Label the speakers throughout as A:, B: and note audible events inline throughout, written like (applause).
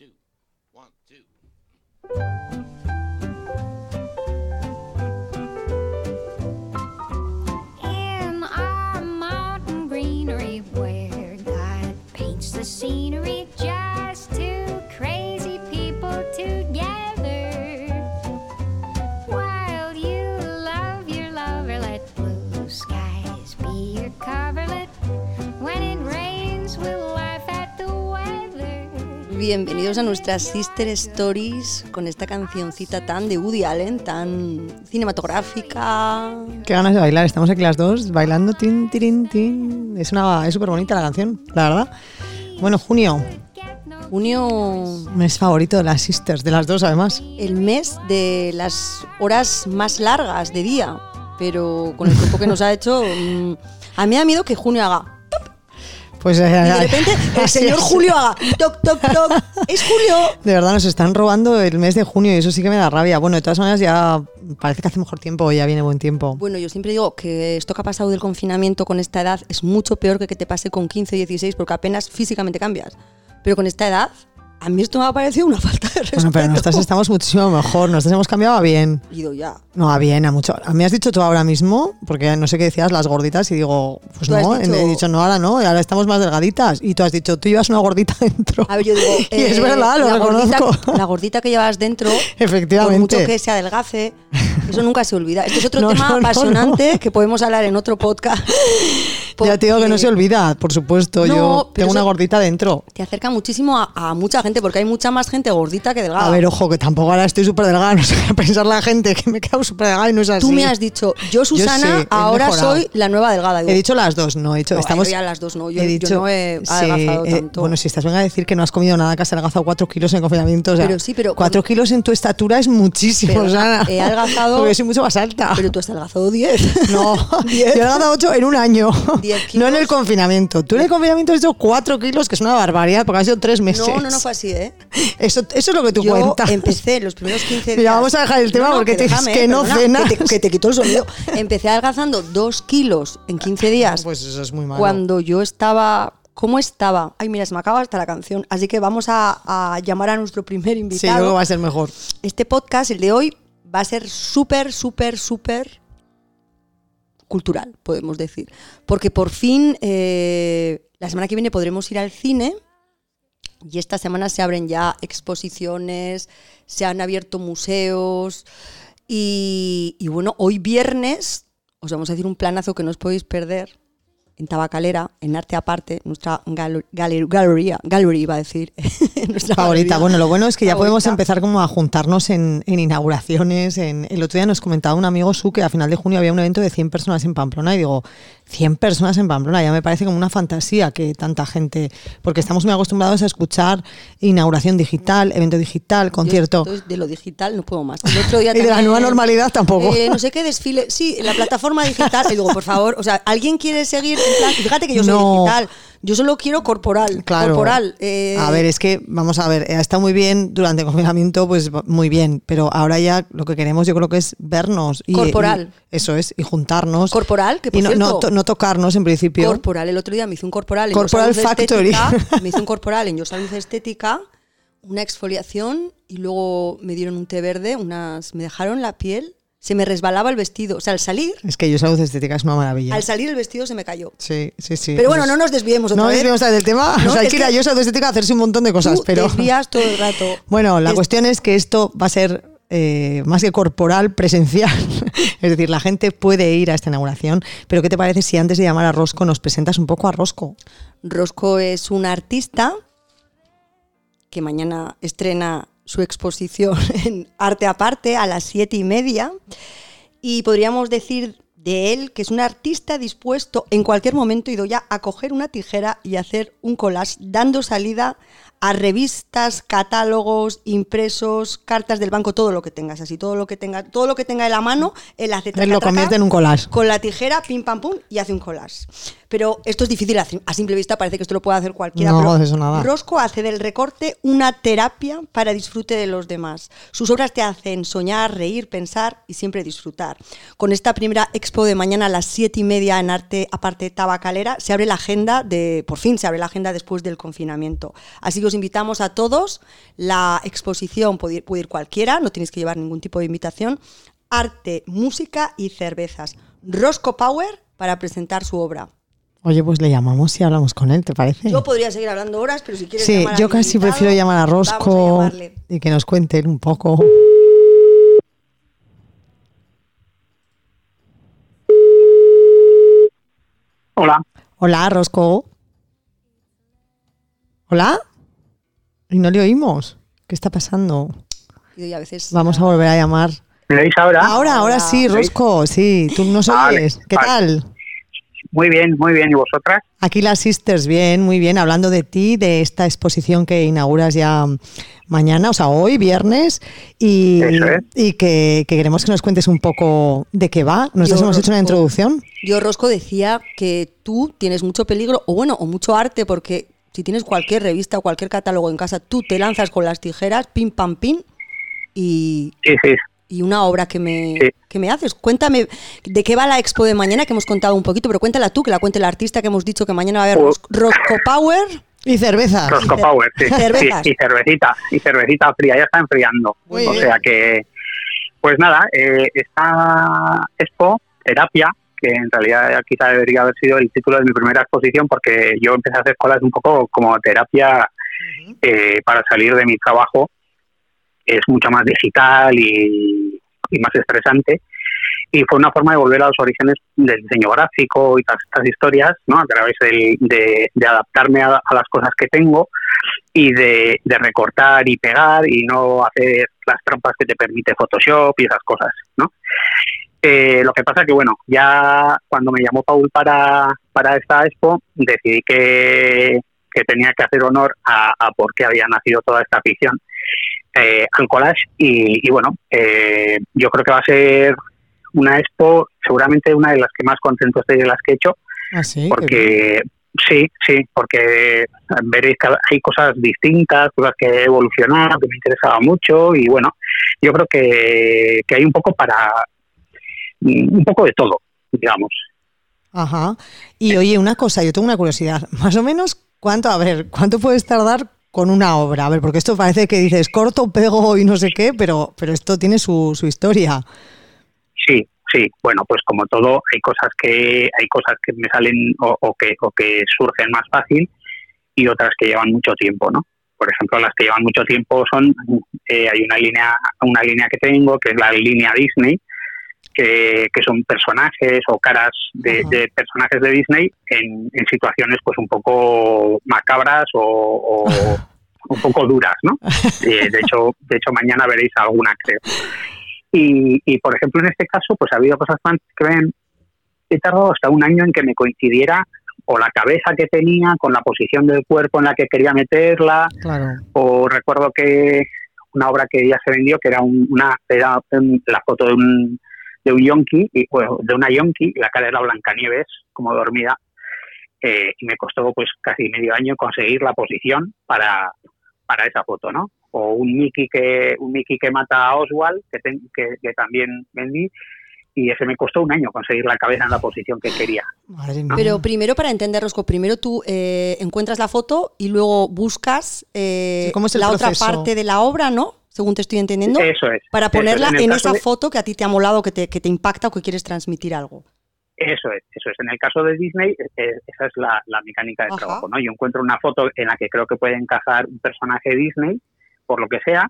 A: two, one, two.
B: In our mountain greenery where God paints the scenery
C: Bienvenidos a nuestras Sister Stories con esta cancioncita tan de Woody Allen, tan cinematográfica.
D: Qué ganas de bailar, estamos aquí las dos bailando, tin, tirin, tin. Es una, es súper bonita la canción, la verdad. Bueno, junio,
C: Junio,
D: mes favorito de las sisters, de las dos además.
C: el mes de las horas más largas de día, pero con el tiempo que nos ha hecho, mm, a mí me da miedo que junio haga.
D: Pues eh,
C: Y de repente (laughs) el señor. Julio haga toc, toc, toc. Es Julio.
D: De verdad nos están robando el mes de junio y eso sí que me da rabia. Bueno, de todas maneras ya parece que hace mejor tiempo, ya viene buen tiempo.
C: Bueno, yo siempre digo que esto que ha pasado del confinamiento con esta edad es mucho peor que que te pase con 15 o 16 porque apenas físicamente cambias. Pero con esta edad, a mí esto me ha parecido una falta de respeto.
D: Bueno, pero nosotras estamos muchísimo mejor, nosotras hemos cambiado a bien.
C: Ido ya.
D: No, a bien, a mucho. A mí has dicho tú ahora mismo, porque no sé qué decías, las gorditas, y digo, pues no,
C: dicho-
D: he dicho no, ahora no, ahora estamos más delgaditas. Y tú has dicho, tú llevas una gordita (laughs) dentro.
C: A ver, yo digo. (laughs)
D: y es
C: eh,
D: verdad, lo
C: la
D: reconozco.
C: Gordita, (laughs) la gordita que llevas dentro,
D: Efectivamente.
C: por mucho que se adelgace, eso nunca se olvida. Este es otro
D: No,
C: tema
D: no,
C: apasionante
D: no.
C: que podemos hablar en otro podcast.
D: Ya te digo que no se olvida, por supuesto. Yo tengo una gordita dentro.
C: Te acerca muchísimo a, a mucha gente porque hay mucha más gente gordita que delgada.
D: A ver, ojo, que tampoco ahora estoy súper delgada. (laughs) No sé qué pensar la gente que me he quedado súper delgada y no es así.
C: Tú me has dicho, yo Susana,
D: sé,
C: ahora soy la nueva delgada. Digo,
D: He dicho las dos, no he dicho.
C: No,
D: estamos,
C: ya las dos no, yo-
D: he
C: yo
D: dicho,
C: no he
D: sí,
C: adelgazado
D: eh,
C: tanto.
D: bueno, si estás venga a decir que no has comido nada, que has adelgazado cuatro kilos en confinamiento. O sea,
C: Pero sí, pero
D: cuatro kilos en tu estatura es muchísimo,
C: Perdona,
D: Susana.
C: he adelgazado-
D: Porque yo soy mucho más alta.
C: Pero tú has adelgazado 10. (laughs)
D: No, (laughs) yo he adelgazado 8 en un año.
C: Diez
D: No en el
C: kilos.
D: confinamiento. Tú en el confinamiento has hecho 4 kilos, que es una barbaridad, porque han sido 3 meses.
C: No, no, no fue así, ¿eh?
D: Eso, eso es lo que tú
C: Yo
D: cuentas.
C: empecé los primeros 15 días.
D: Mira, vamos a dejar el tema porque te- es que no cenas.
C: Que te, que te quito el sonido. Empecé adelgazando 2 kilos en 15 días.
D: Pues eso es muy malo.
C: cuando yo estaba. ¿Cómo estaba? Ay, mira, se me acaba hasta la canción. Así que vamos a, a llamar a nuestro primer
D: Sí,
C: invitado.
D: luego va a ser mejor.
C: Este podcast, el de hoy, va a ser súper, súper, súper cultural, podemos decir. Porque por fin, eh, la semana que viene podremos ir al cine y esta semana se abren ya exposiciones, se han abierto museos y, y bueno, hoy viernes os vamos a decir un planazo que no os podéis perder en Tabacalera, en Arte Aparte, nuestra gal- galer- galería, gallery iba a decir, (laughs) nuestra
D: Favorita.
C: galería
D: Bueno, lo bueno es que ya podemos empezar como a juntarnos en, en inauguraciones. En, el otro día nos comentaba un amigo su que a final de junio había un evento de 100 personas en Pamplona y digo, 100 personas en Pamplona, ya me parece como una fantasía que tanta gente, porque estamos muy acostumbrados a escuchar inauguración digital, evento digital, concierto.
C: de lo digital no puedo más. El otro día (laughs)
D: Y de la nueva normalidad tampoco.
C: eh, no sé qué desfile. Sí, en la plataforma digital. Y digo, por favor, o sea, ¿alguien quiere seguir en plan? Fíjate que yo soy
D: No.
C: digital. Yo solo quiero corporal.
D: Claro.
C: Corporal. eh,
D: A ver, es que, vamos a ver, ha estado muy bien durante el confinamiento, pues muy bien, pero ahora ya lo que queremos yo creo que es vernos. Y,
C: Corporal.
D: y- eso es, y juntarnos.
C: Corporal, que por
D: y no, no,
C: cierto-
D: to- no tocarnos en principio.
C: corporal. El otro día me hice un corporal en
D: Corporal
C: Yo
D: Factory.
C: Estética. Me hice un corporal en Yo Salud Estética, una exfoliación y luego me dieron un té verde, unas, me dejaron la piel, se me resbalaba el vestido. O sea, al salir,
D: Es que yo salud estética es una maravilla.
C: al salir el vestido se me cayó.
D: Sí, sí, sí.
C: Pero bueno,
D: Pues-
C: no nos desviemos otra
D: No
C: vez.
D: desviemos del tema.
C: No,
D: o sea, hay
C: es
D: que ir a yo salud estética a hacerse un montón de cosas,
C: Tú
D: pero.
C: desvías todo el rato. (laughs)
D: Bueno, la
C: Es-
D: cuestión es que esto va a ser eh, más que corporal, presencial. (laughs) es decir, la gente puede ir a esta inauguración. Pero ¿qué te parece si antes de llamar a Rosco nos presentas un poco a Rosco?
C: Rosco es un artista que mañana estrena su exposición (laughs) en Arte Aparte a las siete y media. Y podríamos decir de él que es un artista dispuesto en cualquier momento, ido ya, a coger una tijera y hacer un collage, dando salida a revistas, catálogos, impresos, cartas del banco, todo lo que tengas, así, todo lo que tenga, todo lo que tenga en la mano, él hace traca,
D: lo
C: traca,
D: convierte en un collage.
C: con la tijera, pim pam pum, y hace un collage. Pero esto es difícil a, sim- a simple vista, parece que esto lo puede hacer cualquiera.
D: No,
C: pero
D: eso nada.
C: Rosco hace del recorte una terapia para disfrute de los demás. Sus obras te hacen soñar, reír, pensar y siempre disfrutar. Con esta primera expo de mañana a las siete y media en Arte Aparte Tabacalera. Se abre la agenda de, por fin se abre la agenda después del confinamiento. Así que os invitamos a todos. La exposición puede ir, puede ir cualquiera, no tienes que llevar ningún tipo de invitación. Arte, música y cervezas. Rosco Power para presentar su obra.
D: Oye, pues le llamamos y hablamos con él, ¿te parece?
C: Yo podría seguir hablando horas, pero si quieres
D: Sí,
C: llamar
D: yo casi
C: invitado,
D: prefiero llamar a Rosco y que nos cuenten un poco.
E: Hola,
D: Hola, Rosco. Hola. Y no le oímos. ¿Qué está pasando?
C: Y a veces
D: Vamos a volver a llamar.
E: ¿me veis ahora?
D: Ahora, ahora sí. Rosco, sí. ¿Tú nos
E: Vale,
D: oyes? ¿Qué
E: vale.
D: tal?
E: Muy bien, muy bien. ¿Y vosotras?
D: Aquí las Sisters, bien, muy bien, hablando de ti, de esta exposición que inauguras ya mañana, o sea, hoy, viernes, y,
E: Eso es.
D: y que, que queremos que nos cuentes un poco de qué va. Nosotros
C: Yo,
D: hemos hecho una
C: Rosco.
D: introducción.
C: Yo, Rosco, decía que tú tienes mucho peligro, o bueno, o mucho arte, porque si tienes cualquier revista o cualquier catálogo en casa, tú te lanzas con las tijeras, pim, pam, pim, y,
E: Sí, sí.
C: y una obra que me,
E: Sí.
C: que me haces. Cuéntame de qué va la expo de mañana, que hemos contado un poquito, pero cuéntala tú, que la cuente el artista que hemos dicho que mañana va a haber
E: Pues-
C: Ros- Rosco Power.
D: Y cervezas.
E: Rosco Power, sí. (laughs) y cervecita, y cervecita fría, ya está enfriando.
D: Muy
E: o
D: bien.
E: sea que, pues nada, eh, esta expo, terapia, que en realidad quizá debería haber sido el título de mi primera exposición, porque yo empecé a hacer colas un poco como terapia eh, para salir de mi trabajo. Es mucho más digital y, y más estresante. Y fue una forma de volver a los orígenes del diseño gráfico y todas estas historias, ¿no? A través de, de adaptarme a, a las cosas que tengo y de, de recortar y pegar y no hacer las trampas que te permite Photoshop y esas cosas, ¿no? Eh, lo que pasa que, bueno, ya cuando me llamó Paul para, para esta expo, decidí que, que tenía que hacer honor a, a por qué había nacido toda esta afición eh, al collage. Y, y bueno, eh, yo creo que va a ser una expo seguramente una de las que más contento estoy de las que he hecho
D: Ah, sí,
E: porque sí, sí, porque veréis que hay cosas distintas, cosas que he evolucionado, que me interesaba mucho y bueno, yo creo que, que hay un poco para un poco de todo, digamos.
D: Ajá. Y oye, una cosa, yo tengo una curiosidad. (laughs) Más o menos, ¿cuánto, a ver, cuánto puedes tardar con una obra? A ver, porque esto parece que dices corto, pego y no sé qué, pero, pero esto tiene su, su historia.
E: Sí, sí, bueno, pues como todo, hay cosas que hay cosas que me salen o, o que o que surgen más fácil y otras que llevan mucho tiempo, ¿no? Por ejemplo, las que llevan mucho tiempo son eh, hay una línea una línea que tengo que es la línea Disney que, que son personajes o caras de, de personajes de Disney en, en situaciones pues un poco macabras o, o (laughs) un poco duras, ¿no? Eh, de hecho, de hecho mañana veréis alguna, creo. Y, y, por ejemplo, en este caso, pues ha habido cosas tan- que ven, he tardado hasta un año en que me coincidiera o la cabeza que tenía con la posición del cuerpo en la que quería meterla,
D: Claro.
E: o recuerdo que una obra que ya se vendió, que era un- una era un- la foto de un de un yonki, y, bueno, de una yonki, la cara era Blancanieves, como dormida, eh, y me costó pues casi medio año conseguir la posición para, para esa foto, ¿no? O un Mickey que un Mickey que mata a Oswald, que, ten- que, que también vendí, y ese me costó un año conseguir la cabeza en la posición que quería.
D: Madre mía.
C: Pero primero, para entender, Rosco, primero tú eh, encuentras la foto y luego buscas eh,
D: Sí, ¿cómo es
C: la otra parte de la obra, ¿no? Según te estoy entendiendo.
E: Eso es.
C: Para
E: eso es.
C: ponerla en, esa
E: de-
C: foto que a ti te ha molado, que te, que te impacta o que quieres transmitir algo.
E: Eso es, eso es. En el caso de Disney, eh, esa es la, la mecánica de
C: Ajá.
E: trabajo, ¿no? Yo encuentro una foto en la que creo que puede encajar un personaje Disney, por lo que sea,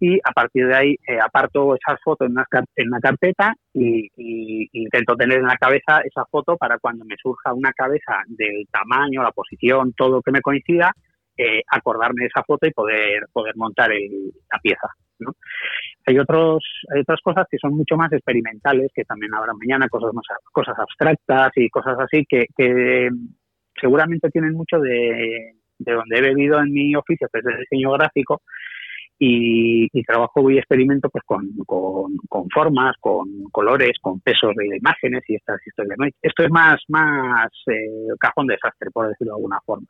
E: y a partir de ahí eh, aparto esa foto en una, en una carpeta y, y intento tener en la cabeza esa foto para cuando me surja una cabeza del tamaño, la posición, todo que me coincida, eh, acordarme de esa foto y poder, poder montar el- la pieza, ¿no? hay otros hay otras cosas que son mucho más experimentales que también habrá mañana cosas más cosas abstractas y cosas así que, que seguramente tienen mucho de, de donde he bebido en mi oficio que es el diseño gráfico y, y trabajo y experimento pues con, con, formas con colores con pesos de imágenes y estas historias esto es más más eh, cajón desastre por decirlo de alguna forma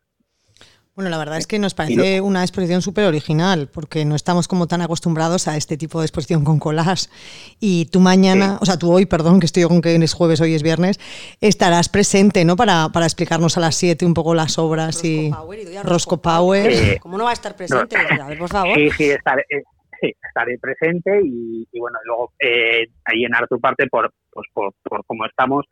D: Bueno, la verdad es que nos parece una exposición súper original, porque no estamos como tan acostumbrados a este tipo de exposición con collage. Y tú mañana, o sea, tú hoy, perdón, que estoy yo con que es jueves, hoy es viernes, estarás presente, ¿no? Para, para explicarnos a las 7 un poco las obras
C: Rosco
D: y
C: Power, y doy a
D: Rosco Power.
E: Eh,
C: ¿Cómo no va a estar presente? A ver, por favor.
E: Sí, sí, estaré, eh, sí, estaré presente y, y bueno, luego eh, ahí llenar tu parte por, pues por, por cómo estamos.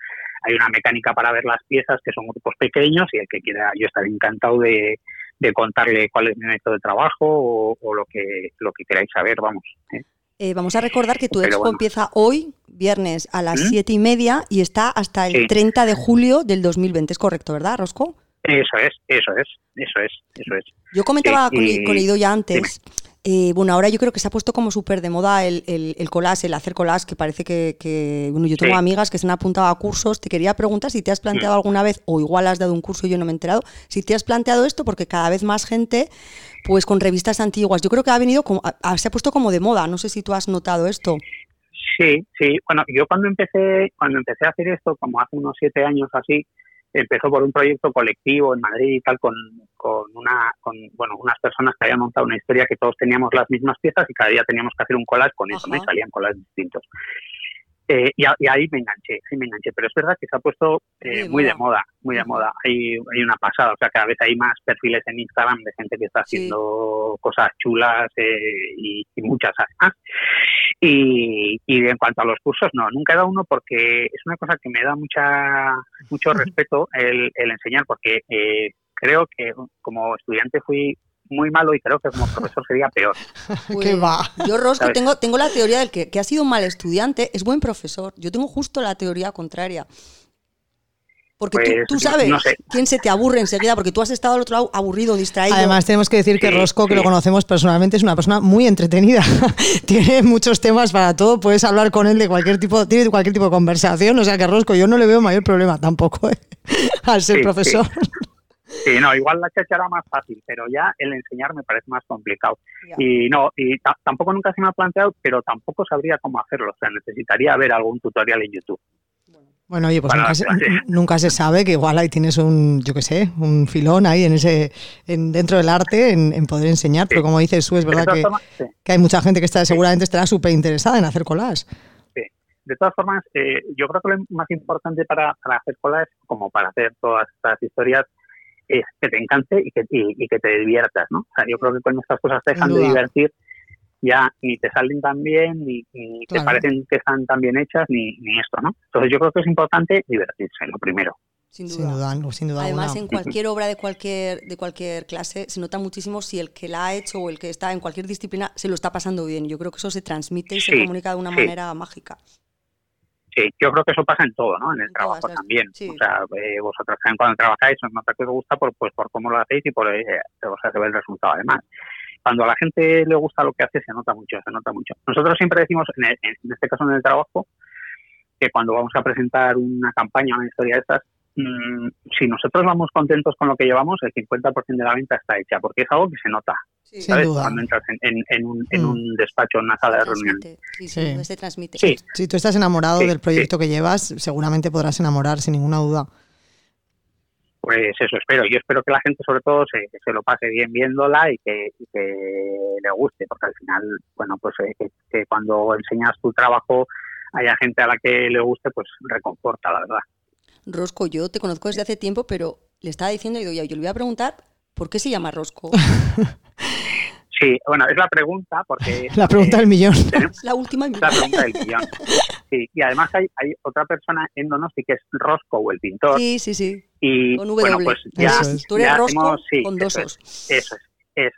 E: Hay una mecánica para ver las piezas que son grupos pequeños y el que quiera, yo estaré encantado de, de contarle cuál es mi método de trabajo o, o lo que lo que queráis saber, vamos. ¿eh?
C: Eh, vamos a recordar que tu
E: Pero
C: expo
E: bueno.
C: empieza hoy, viernes, a las
E: ¿Mm?
C: siete y media y está hasta el
E: Sí.
C: 30 de julio del 2020. ¿Es correcto, verdad, Rosco?
E: Eso es, eso es, eso es, eso es.
C: Yo comentaba con, con Ido antes. Eh, bueno, ahora yo creo que se ha puesto como súper de moda el, el, el collage, el hacer collage, que parece que, que- bueno, yo tengo
E: Sí.
C: amigas que se han apuntado a cursos. Te quería preguntar si te has planteado alguna vez, o igual has dado un curso y yo no me he enterado, si te has planteado esto, porque cada vez más gente, pues con revistas antiguas, yo creo que ha venido, como, a- se ha puesto como de moda. No sé si tú has notado esto.
E: Sí, sí. Bueno, yo cuando empecé, cuando empecé a hacer esto, como hace unos siete años así, empezó por un proyecto colectivo en Madrid y tal, con, con una, con, bueno, unas personas que habían montado una historia que todos teníamos las mismas piezas y cada día teníamos que hacer un collage con eso, ¿no? Y salían collages distintos. Eh, y, a- y ahí me enganché, sí me enganché, pero es verdad que se ha puesto eh,
C: Muy de
E: muy de
C: moda.
E: muy de moda. Hay, hay una pasada, o sea, cada vez hay más perfiles en Instagram de gente que está
C: Sí.
E: haciendo cosas chulas eh, y, y muchas además. Y, y en cuanto a los cursos, no, nunca he dado uno porque es una cosa que me da mucha mucho (laughs) respeto el, el enseñar, porque eh, creo que como estudiante fui muy malo y creo que como profesor sería peor. (laughs)
D: ¿Qué va?
C: Pues, Yo, Rosco,
E: ¿Sabes?
C: tengo, tengo la teoría del que, que ha sido un mal estudiante, es buen profesor. Yo tengo justo la teoría contraria. Porque tú-
E: Pues,
C: tú, sabes
E: no sé.
C: quién se te aburre enseguida, porque tú has estado al otro lado aburrido, distraído.
D: Además, tenemos que decir que
E: Sí,
D: Rosco, que
E: sí.
D: lo conocemos personalmente, es una persona muy entretenida. (laughs) tiene muchos temas para todo. Puedes hablar con él de cualquier tipo, tiene cualquier tipo de conversación. O sea que Rosco, yo no le veo mayor problema tampoco ¿eh? (laughs) al ser
E: Sí,
D: profesor. (laughs)
E: Sí, no, igual la chacha era más fácil, pero ya el enseñar me parece más complicado.
C: Ya.
E: Y no, y ta- tampoco nunca se me ha planteado, pero tampoco sabría cómo hacerlo. O sea, necesitaría ver algún tutorial en YouTube.
D: Bueno, oye, pues nunca se, nunca se sabe que igual ahí tienes un, yo qué sé, un filón ahí en ese, en, dentro del arte, en, en poder enseñar. Pero como dices tú, es verdad
E: todas
D: que,
E: formas, sí.
D: que hay mucha gente que está seguramente estará súper interesada en hacer colas.
E: De todas formas, eh, yo creo que lo más importante para, para hacer colas, como para hacer todas estas historias, es que te encante y que, y, y que te diviertas, ¿no? O sea, yo creo que cuando estas cosas te dejan de divertir, ya ni te salen tan bien, ni, ni
D: Claro.
E: te parecen que están tan bien hechas, ni, ni esto, ¿no? Entonces yo creo que es importante divertirse, lo primero.
C: sin duda.
D: Sin duda, sin duda
C: Además,
D: alguna.
C: en cualquier obra de cualquier, de cualquier clase se nota muchísimo si el que la ha hecho o el que está en cualquier disciplina se lo está pasando bien. Yo creo que eso se transmite y se comunica de una
E: sí.
C: manera mágica.
E: Sí, yo creo que eso pasa en todo, ¿no? En el
C: En
E: trabajo
C: las-
E: también.
C: sí.
E: O sea, eh, vosotros cuando trabajáis, os nota que os gusta por, pues, por cómo lo hacéis y por, eh, o sea, se ve el resultado además. Cuando a la gente le gusta lo que hace, se nota mucho, se nota mucho. Nosotros siempre decimos, en, el- en este caso en el trabajo, que cuando vamos a presentar una campaña, una historia de estas, mm, si nosotros vamos contentos con lo que llevamos, el 50% de la venta está hecha, porque es algo que se nota,
C: Sí,
D: Sin
E: ¿sabes?
D: duda.
E: Cuando entras en, en- en un, en
D: Mm.
E: un despacho, en una sala de reunión.
C: Sí,
D: Sí.
C: se transmite.
E: Sí,
D: Si tú estás enamorado
E: Sí,
D: del proyecto que llevas, seguramente podrás enamorar sin ninguna duda.
E: Pues eso espero. Yo espero que la gente sobre todo se, que se lo pase bien viéndola y que, y que le guste, porque al final, bueno, pues eh, que, que cuando enseñas tu trabajo haya gente a la que le guste, pues reconforta, la verdad.
C: Rosco, yo te conozco desde hace tiempo, pero le estaba diciendo, y yo le voy a preguntar, ¿por qué se llama Rosco? (laughs)
E: Sí, bueno, es la pregunta, porque... (laughs)
D: La pregunta
E: eh,
D: del millón. (laughs)
E: tenemos-
C: la última
E: es la pregunta del millón. Sí, y además hay, hay otra persona en Donosti que es Rosco, el pintor,
C: Sí, sí, sí.
E: y
C: Con W.
E: bueno, pues ya,
D: Eso es.
C: Tú eres
E: ya
C: Rosco
E: hemos- sí,
C: con
E: eso
C: dos
E: es.
C: os.
E: Eso es, es.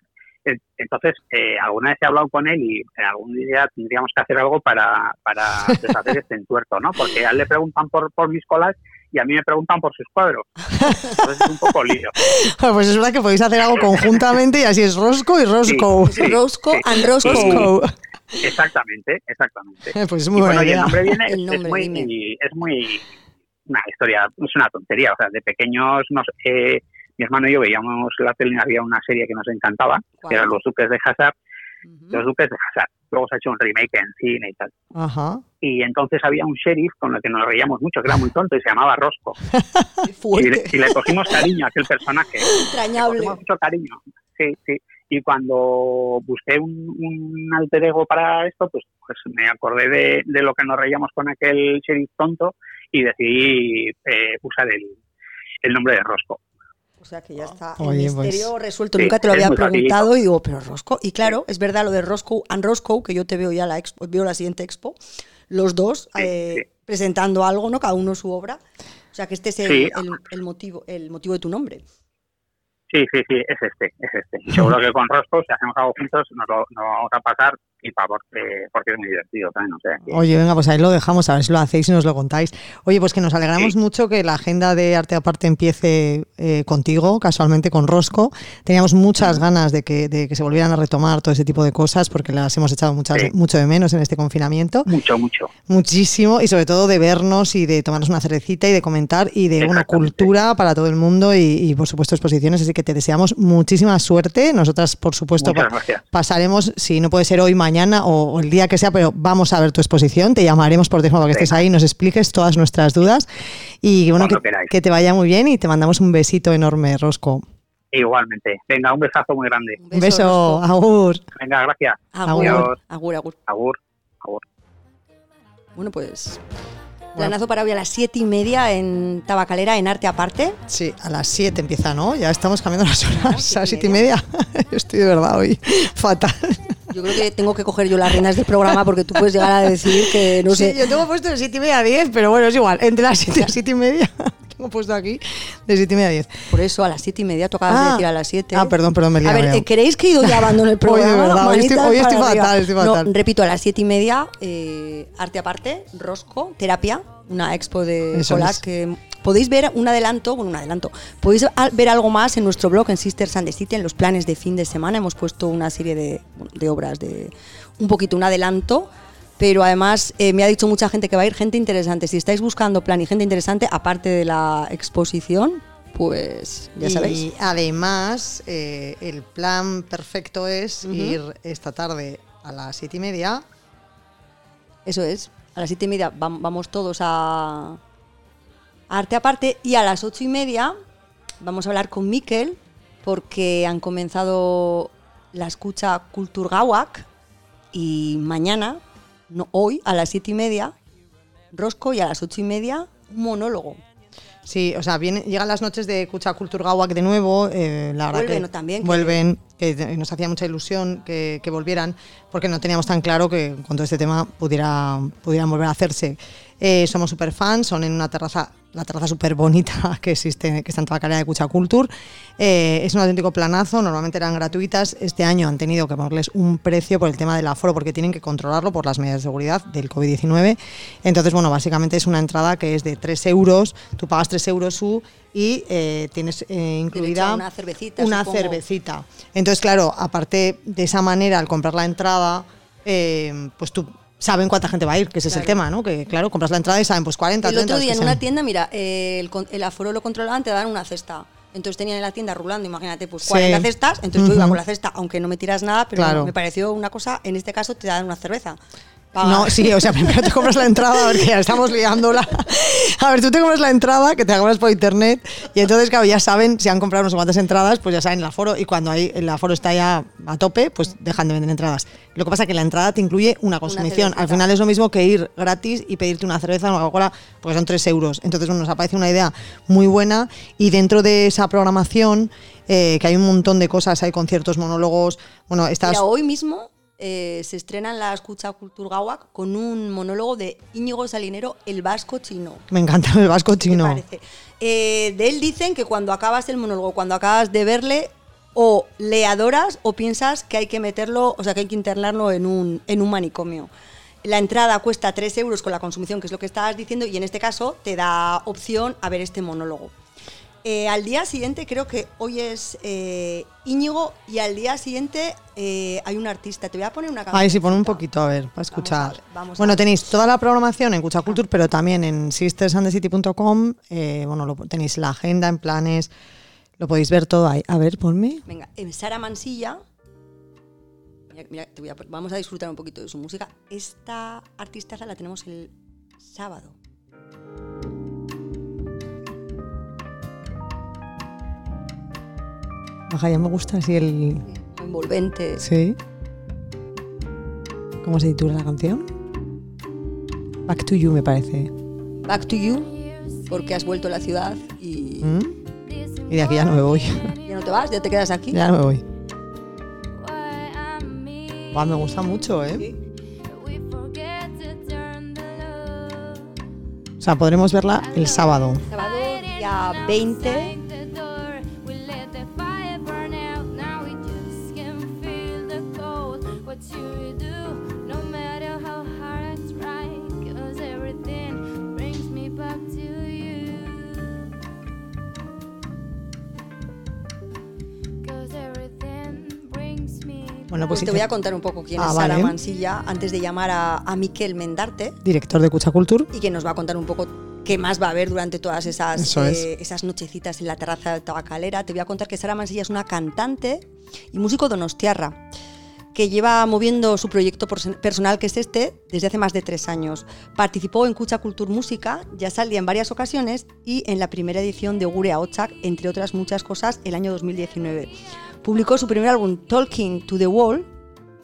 E: En- Entonces, eh, alguna vez he hablado con él y eh, algún día tendríamos que hacer algo para, para deshacer este entuerto, ¿no? Porque a él le preguntan por, por mis colas y a mí me preguntan por sus cuadros. Entonces es un poco lío. (laughs)
D: Pues es verdad que podéis hacer algo conjuntamente y así es Rosco y Rosco.
C: Es Rosco
E: sí.
C: and Rosco.
E: Exactamente, exactamente. (laughs)
D: Pues es
E: Y
D: muy
E: bueno,
D: buena
E: y el nombre viene,
C: El
E: es-
C: nombre,
E: es, muy,
C: dime.
E: es muy una historia, es una tontería. O sea, de pequeños, nos, eh, mi hermano y yo veíamos la tele, había una serie que nos encantaba,
C: ¿Cuál?
E: que eran Los Duques de Hazard. Los Duques de Hazard.
F: Luego se ha hecho un remake en cine y tal.
D: Ajá.
F: Y entonces había un sheriff con el que nos reíamos mucho, que era muy tonto y se llamaba Rosco. (laughs) Y le, y le cogimos cariño a aquel personaje. Le
C: entrañable.
F: cogimos mucho cariño. Sí, sí. Y cuando busqué un, un alter ego para esto, pues, pues me acordé de, de lo que nos reíamos con aquel sheriff tonto y decidí eh, usar el, el nombre de Rosco.
C: O sea que ya está
D: Oye,
C: el
D: pues-
C: misterio resuelto.
F: Sí,
C: Nunca te lo había preguntado y digo, pero Rosco. Y claro, es verdad lo de Roscoe and Roscoe, que yo te veo ya la expo, veo la siguiente expo, los dos
F: Sí,
C: eh,
F: sí.
C: presentando algo, ¿no? Cada uno su obra. O sea que este es el,
F: Sí.
C: el- el motivo, el motivo de tu nombre.
F: Sí, sí, sí, es este, es este. Y seguro que con Rosco, si hacemos algo juntos, nos lo, nos lo vamos a pasar porque, porque es muy divertido también, o sea, que-
D: Oye, venga, pues ahí lo dejamos, a ver si lo hacéis y nos lo contáis. Oye, pues que nos alegramos
F: Sí.
D: mucho que la agenda de Arte Aparte empiece eh, contigo, casualmente con Rosco. Teníamos muchas ganas de que, de que se volvieran a retomar todo ese tipo de cosas porque las hemos echado muchas,
F: Sí.
D: mucho de menos en este confinamiento.
F: mucho, mucho.
D: Muchísimo y sobre todo de vernos y de tomarnos una cervecita y de comentar y de una cultura para todo el mundo y, y, por supuesto exposiciones. Así que te deseamos muchísima suerte. Nosotras, por supuesto, pa- pasaremos, si no puede ser hoy, mañana o, o el día que sea, pero vamos a ver tu exposición. Te llamaremos por teléfono para que estés ahí y nos expliques todas nuestras dudas. Y bueno, que, que te vaya muy bien y te mandamos un besito enorme, Rosco.
F: Igualmente. Venga, un besazo muy grande.
D: Un beso,
C: Rosco.
D: agur.
F: Venga, gracias.
C: Agur, agur, agur.
F: Agur. Agur.
C: Bueno, pues planazo para hoy a las siete y media en Tabacalera, en Arte Aparte.
D: Sí, a las 7 empieza, ¿no? Ya estamos cambiando las horas. a las 7 y media. (laughs) Estoy de verdad hoy fatal.
C: Yo creo que tengo que coger yo las riendas del programa porque tú puedes llegar a decir que, no sé,
D: Sí, yo tengo puesto de 7 y media a 10, pero bueno, es igual. Entre las 7 y las 7 y media. (laughs) Tengo puesto aquí de 7 y media a 10.
C: por eso a las siete y media de
D: Ah.
C: decir a las siete.
D: Ah, perdón, perdón, me he
C: A ver,
D: liado.
C: eh, ¿queréis que yo ya abandone el (laughs)
D: Hoy, de
C: programa?
D: verdad, hoy estoy- hoy estoy fatal, estoy
C: No,
D: fatal.
C: repito, a las siete y media, eh, arte aparte, Rosco, terapia, una expo de
D: Eso
C: collage
D: es.
C: que podéis ver un adelanto, bueno, un adelanto, podéis ver algo más en nuestro blog en Sisters and the City, en los planes de fin de semana. Hemos puesto una serie de, obras de un poquito, un adelanto. Pero además eh, me ha dicho mucha gente que va a ir, gente interesante. Si estáis buscando plan y gente interesante, aparte de la exposición, pues ya sabéis.
D: Y además, eh, el plan perfecto es ir esta tarde a las 7 y media.
C: Eso es. A las siete y media vam- vamos todos a Arte Aparte y a las ocho y media vamos a hablar con Miquel porque han comenzado la escucha Kulturgauak y mañana, no hoy, a las siete y media, Rosco y a las ocho y media, un monólogo.
D: Sí, o sea, viene, llegan las noches de Kucha Kulturgauak de nuevo. eh, la verdad
C: Vuelven, también,
D: vuelven, que te- nos hacía mucha ilusión que, que volvieran, porque no teníamos tan claro que con todo este tema pudiera, pudieran volver a hacerse. Eh, somos super fans, son en una terraza, la terraza súper bonita (laughs) que existe, que está en Tabacalera de Cucha Culture. Eh, es un auténtico planazo, normalmente eran gratuitas. Este año han tenido que ponerles un precio por el tema del aforo, porque tienen que controlarlo por las medidas de seguridad del COVID-19. Entonces, bueno, básicamente es una entrada que es de 3 euros, tú pagas 3 euros su y eh, tienes eh, incluida
C: una cervecita,
D: una
C: supongo.
D: cervecita. Entonces, claro, aparte de esa manera, al comprar la entrada, eh, pues tú saben cuánta gente va a ir, que ese es el tema, ¿no? Que claro, compras la entrada y saben, pues 40,
C: El
D: 30,
C: otro día en una tienda, mira, eh, el, el aforo lo controlaban, te daban una cesta. Entonces tenían en la tienda rulando, imagínate, pues
D: Sí.
C: 40 cestas. Entonces yo iba con la cesta, aunque no me tiras nada, pero
D: Claro.
C: me pareció una cosa, en este caso te dan una cerveza.
D: No, sí, o sea, primero te compras la entrada, porque ya estamos liándola. A ver, tú te compras la entrada, que te la compras por internet, y entonces, claro, ya saben, si han comprado no sé cuántas entradas, pues ya saben el aforo, y cuando hay, el aforo está ya a tope, pues dejan de vender entradas. Lo que pasa es que la entrada te incluye una consumición. Al final es lo mismo que ir gratis y pedirte una cerveza o una Coca-Cola, porque son 3 euros. Entonces, bueno, nos aparece una idea muy buena, y dentro de esa programación, eh, que hay un montón de cosas, hay conciertos, monólogos, bueno, estas...
C: Mira, hoy mismo eh, se estrena en la Escucha Kulturgauak con un monólogo de Íñigo Salinero, El Vasco Chino.
D: Me encanta el vasco
C: ¿Qué te
D: chino.
C: parece? Eh, de él dicen que cuando acabas el monólogo, cuando acabas de verle, o le adoras o piensas que hay que meterlo, o sea, que hay que internarlo en un, en un manicomio. La entrada cuesta 3 euros con la consumición, que es lo que estabas diciendo, y en este caso te da opción a ver este monólogo. Eh, al día siguiente, creo que hoy es eh, Íñigo, y al día siguiente eh, hay un artista. Te voy a poner una canción.
D: Ay, sí, pon un poquito, a ver, para escuchar.
C: ver, vamos a
D: bueno,
C: ver.
D: tenéis toda la programación en Cucha Culture, pero también en sistersandthecity.com. Eh, bueno, lo, tenéis la agenda en planes, lo podéis ver todo ahí. A ver, ponme.
C: Venga, en Sara Mansilla. Mira, mira, te voy a- vamos a disfrutar un poquito de su música. Esta artistaza la tenemos el sábado.
D: Baja, ya me gusta así el.
C: Envolvente.
D: Sí. ¿Cómo se titula la canción? Back to You, me parece.
C: Back to you, porque has vuelto a la ciudad y
D: ¿Mm? Y de aquí ya no me voy. (laughs)
C: ya no te vas, ya te quedas aquí.
D: ya no me voy. Buah, me gusta mucho, ¿eh?
C: Sí.
D: O sea, podremos verla el sábado.
C: Sábado, día 20.
D: Bueno,
C: Pues
D: pues
C: te voy a contar un poco quién
D: Ah,
C: es Sara
D: vale.
C: Mansilla antes de llamar a, a Miquel Mendarte
D: Director de Cucha Culture.
C: y que nos va a contar un poco qué más va a haber durante todas esas,
D: Eso es.
C: eh, esas nochecitas en la terraza de tabacalera. Te voy a contar que Sara Mansilla es una cantante y músico donostiarra que lleva moviendo su proyecto pers- personal, que es este, desde hace más de tres años. Participó en Cucha Culture Música, ya salía en varias ocasiones y en la primera edición de Gure Ochak, entre otras muchas cosas, el año 2019. Publicó su primer álbum, Talking to the Wall,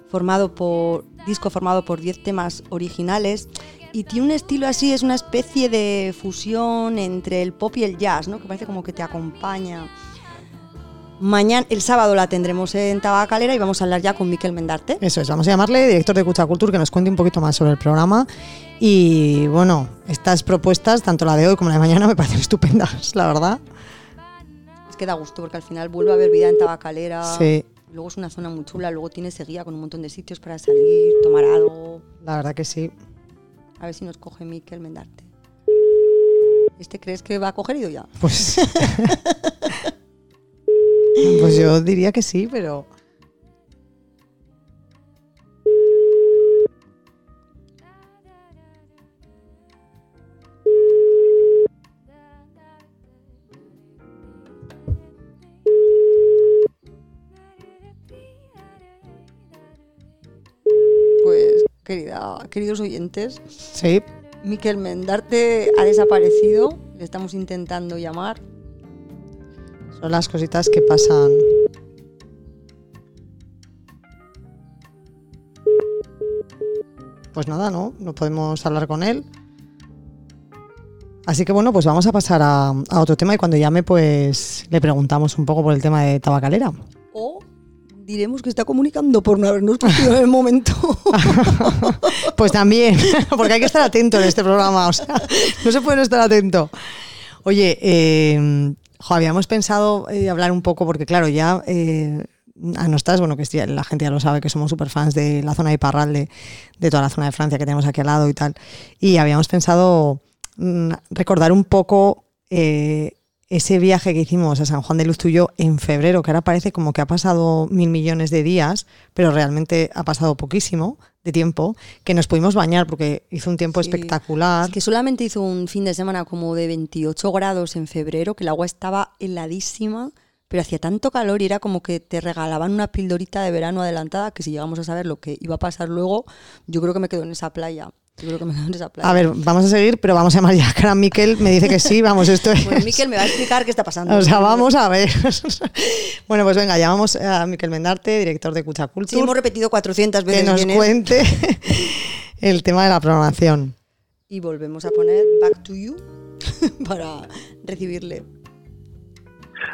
C: formado por disco formado por 10 temas originales y tiene un estilo así, es una especie de fusión entre el pop y el jazz, ¿no? Que parece como que te acompaña. Mañana, el sábado la tendremos en Tabacalera y vamos a hablar ya con Miquel Mendarte.
D: Eso es, vamos a llamarle director de Cucha Culture que nos cuente un poquito más sobre el programa. Y bueno, estas propuestas, tanto la de hoy como la de mañana, me parecen estupendas, la verdad.
C: Que da gusto porque al final vuelve a haber vida en Tabacalera.
D: Sí,
C: Luego es una zona muy chula, luego tiene seguía con un montón de sitios para salir, tomar algo.
D: la verdad que sí.
C: A ver si nos coge Miquel Mendarte. ¿Este crees que va a coger ido ya?
D: Pues. (laughs) pues yo diría que sí, pero.
C: Querida, queridos oyentes,
D: Sí,
C: Miquel Mendarte ha desaparecido. Le estamos intentando llamar.
D: son las cositas que pasan. Pues nada, ¿no? No podemos hablar con él. Así que bueno, pues vamos a pasar a, a otro tema y cuando llame, pues le preguntamos un poco por el tema de tabacalera.
C: Diremos que está comunicando por no habernos cogido en el momento. (laughs)
D: Pues también, (laughs) porque hay que estar atento en este programa, o sea, no se puede no estar atento. Oye, jo, habíamos pensado eh, hablar un poco, porque claro, ya eh, a nuestras, bueno, que la gente ya lo sabe, que somos súper fans de la zona de Parralde, de toda la zona de Francia que tenemos aquí al lado y tal, y habíamos pensado mm, recordar un poco eh, ese viaje que hicimos a San Juan de Luz tú y yo en febrero, que ahora parece como que ha pasado mil millones de días, pero realmente ha pasado poquísimo de tiempo, que nos pudimos bañar porque hizo un tiempo
C: Sí.
D: espectacular.
C: Es que solamente hizo un fin de semana como de 28 grados en febrero, que el agua estaba heladísima, pero hacía tanto calor y era como que te regalaban una pildorita de verano adelantada, que si llegamos a saber lo que iba a pasar luego, yo creo que me quedo en esa playa. Que me (laughs) esa playa.
D: A ver, vamos a seguir, pero vamos a llamar ya a Miquel, me dice que sí, vamos, esto es...
C: Bueno, Miquel me va a explicar qué está pasando.
D: O sea, vamos a ver. (laughs) bueno, pues venga, llamamos a Miquel Mendarte, director de Cucha
C: Sí,
D: Culture,
C: hemos repetido 400
D: que
C: veces
D: nos
C: quién es.
D: cuente (laughs) el tema de la programación.
C: Y volvemos a poner Back to You para recibirle.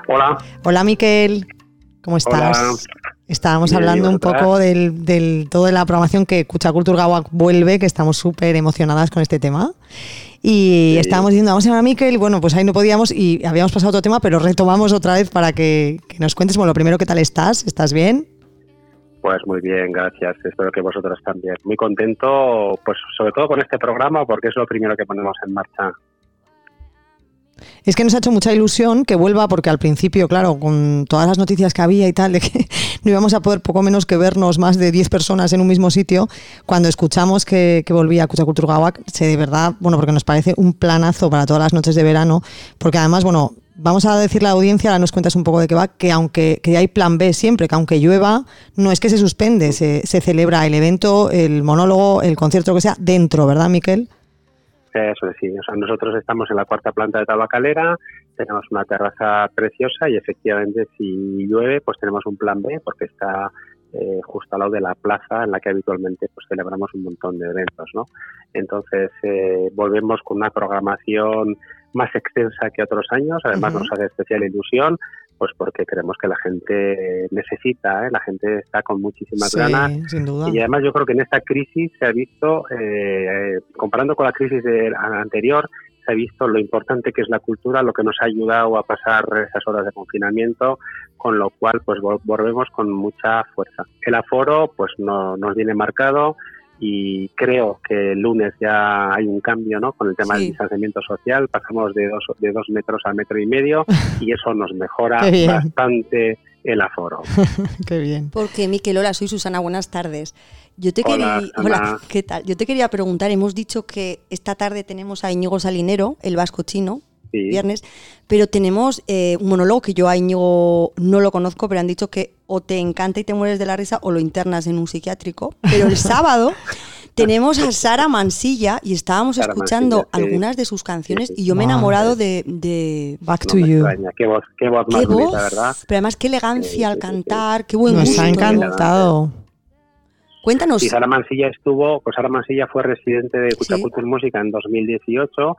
F: Hola.
D: Hola Miquel, ¿cómo estás?
F: Hola.
D: Estábamos hablando
F: ¿y
D: un
F: vosotras?
D: poco del, del todo de la programación que Cucha Culture Gawak vuelve, que estamos súper emocionadas con este tema. Y
F: Sí.
D: estábamos diciendo, vamos a llamar a Miquel, bueno, pues ahí no podíamos y habíamos pasado otro tema, pero retomamos otra vez para que, que nos cuentes, bueno, lo primero, ¿qué tal estás? ¿Estás bien?
F: Pues muy bien, gracias. Espero que vosotros también. Muy contento, pues sobre todo con este programa, porque es lo primero que ponemos en marcha.
D: Es que nos ha hecho mucha ilusión que vuelva, porque al principio, claro, con todas las noticias que había y tal, de que (laughs) no íbamos a poder poco menos que vernos más de 10 personas en un mismo sitio, cuando escuchamos que, volvía a Cuchacultura Gawak, se de verdad, bueno, porque nos parece un planazo para todas las noches de verano, porque además, bueno, Vamos a decirle a la audiencia, ahora nos cuentas un poco de qué va, que aunque que hay plan B siempre, que aunque llueva, no es que se suspende, se, se celebra el evento, el monólogo, el concierto, lo que sea, dentro, ¿verdad, Miquel?
F: Eso es, sí. O sea, nosotros estamos en la cuarta planta de Tabacalera, tenemos una terraza preciosa y efectivamente si llueve, pues tenemos un plan B porque está eh, justo al lado de la plaza en la que habitualmente pues celebramos un montón de eventos, ¿no? Entonces eh, volvemos con una programación más extensa que otros años, además nos hace especial ilusión, pues porque creemos que la gente necesita, ¿eh? la gente está con muchísimas
D: Sí,
F: ganas
D: sin duda.
F: y además yo creo que en esta crisis se ha visto, eh, comparando con la crisis de- anterior, se ha visto lo importante que es la cultura, lo que nos ha ayudado a pasar esas horas de confinamiento, con lo cual pues vol- volvemos con mucha fuerza. El aforo pues no nos viene marcado y creo que el lunes ya hay un cambio ¿no? con el tema
C: Sí.
F: del distanciamiento social, pasamos de dos, de dos metros a metro y medio (laughs) y eso nos mejora bastante el aforo. (laughs)
D: Qué bien.
C: Porque, Miquel, hola, soy Susana, buenas tardes. Yo te
F: Hola,
C: quería, hola, ¿qué tal? Yo te quería preguntar, hemos dicho que esta tarde tenemos a Íñigo Salinero, el vasco chino,
F: Sí.
C: viernes, pero tenemos eh, un monólogo que yo a Íñigo no lo conozco, pero han dicho que o te encanta y te mueres de la risa o lo internas en un psiquiátrico. Pero el (laughs) sábado tenemos a Sara Mansilla y estábamos
F: Sara
C: escuchando
F: Mansilla, sí.
C: algunas de sus canciones
F: Sí,
C: y yo me he enamorado de... de
D: Back
F: No
D: to you.
F: extraña. Qué voz, qué voz más
C: qué voz,
F: bonita, ¿verdad?
C: pero además qué elegancia
F: Sí,
C: al
F: sí, sí, sí.
C: cantar, qué buen
D: Nos
C: gusto.
D: ha encantado.
C: Cuéntanos.
F: Y Sara Mansilla estuvo, pues Sara Mansilla fue residente de
C: Sí.
F: Cuchacultura Música en 2018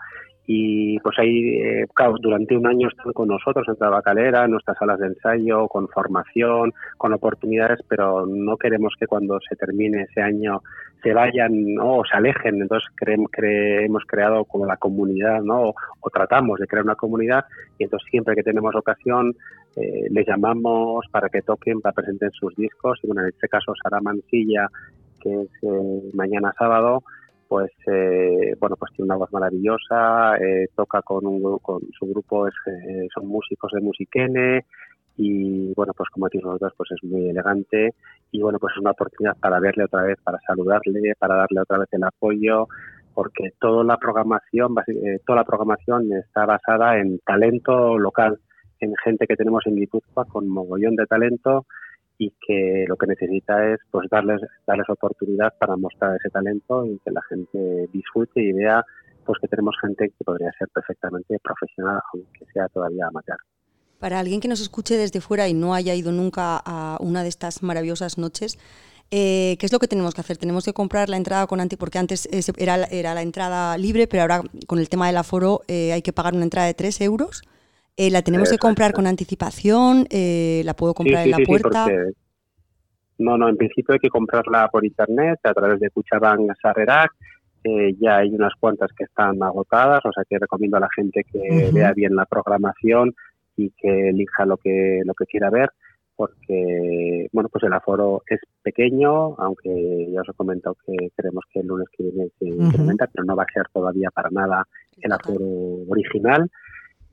F: y pues ahí, eh, claro, durante un año están con nosotros en Tabacalera, en nuestras salas de ensayo, con formación, con oportunidades, pero no queremos que cuando se termine ese año se vayan ¿no? o se alejen. Entonces creemos, hemos creado como la comunidad, ¿no? O, tratamos de crear una comunidad y entonces siempre que tenemos ocasión eh, les llamamos para que toquen, para presenten sus discos. Y bueno, en este caso Sara Mansilla, que es eh, mañana sábado, pues eh, bueno, pues tiene una voz maravillosa, eh, toca con, un, con su grupo, es, eh, son músicos de Musiquene y bueno, pues como decís vosotros, pues es muy elegante y bueno, pues es una oportunidad para verle otra vez, para saludarle, para darle otra vez el apoyo porque toda la programación, eh, toda la programación está basada en talento local, en gente que tenemos en Guipúzcoa con mogollón de talento y que lo que necesita es pues darles darles oportunidad para mostrar ese talento y que la gente disfrute y vea pues que tenemos gente que podría ser perfectamente profesional aunque sea todavía amateur.
C: Para alguien que nos escuche desde fuera y no haya ido nunca a una de estas maravillosas noches, eh, ¿qué es lo que tenemos que hacer? Tenemos que comprar la entrada con anti, porque antes era, era la entrada libre, pero ahora con el tema del aforo eh, hay que pagar una entrada de 3 euros. Eh, la tenemos que comprar con anticipación, eh, la puedo comprar en la puerta.
F: porque no, no, en principio hay que comprarla por internet a través de Cuchabank Sarrerac. Eh, ya hay unas cuantas que están agotadas, o sea que recomiendo a la gente que vea bien la programación y que elija lo que lo que quiera ver, porque bueno pues el aforo es pequeño, aunque ya os he comentado que creemos que el lunes que viene se incrementa, pero no va a ser todavía para nada el aforo original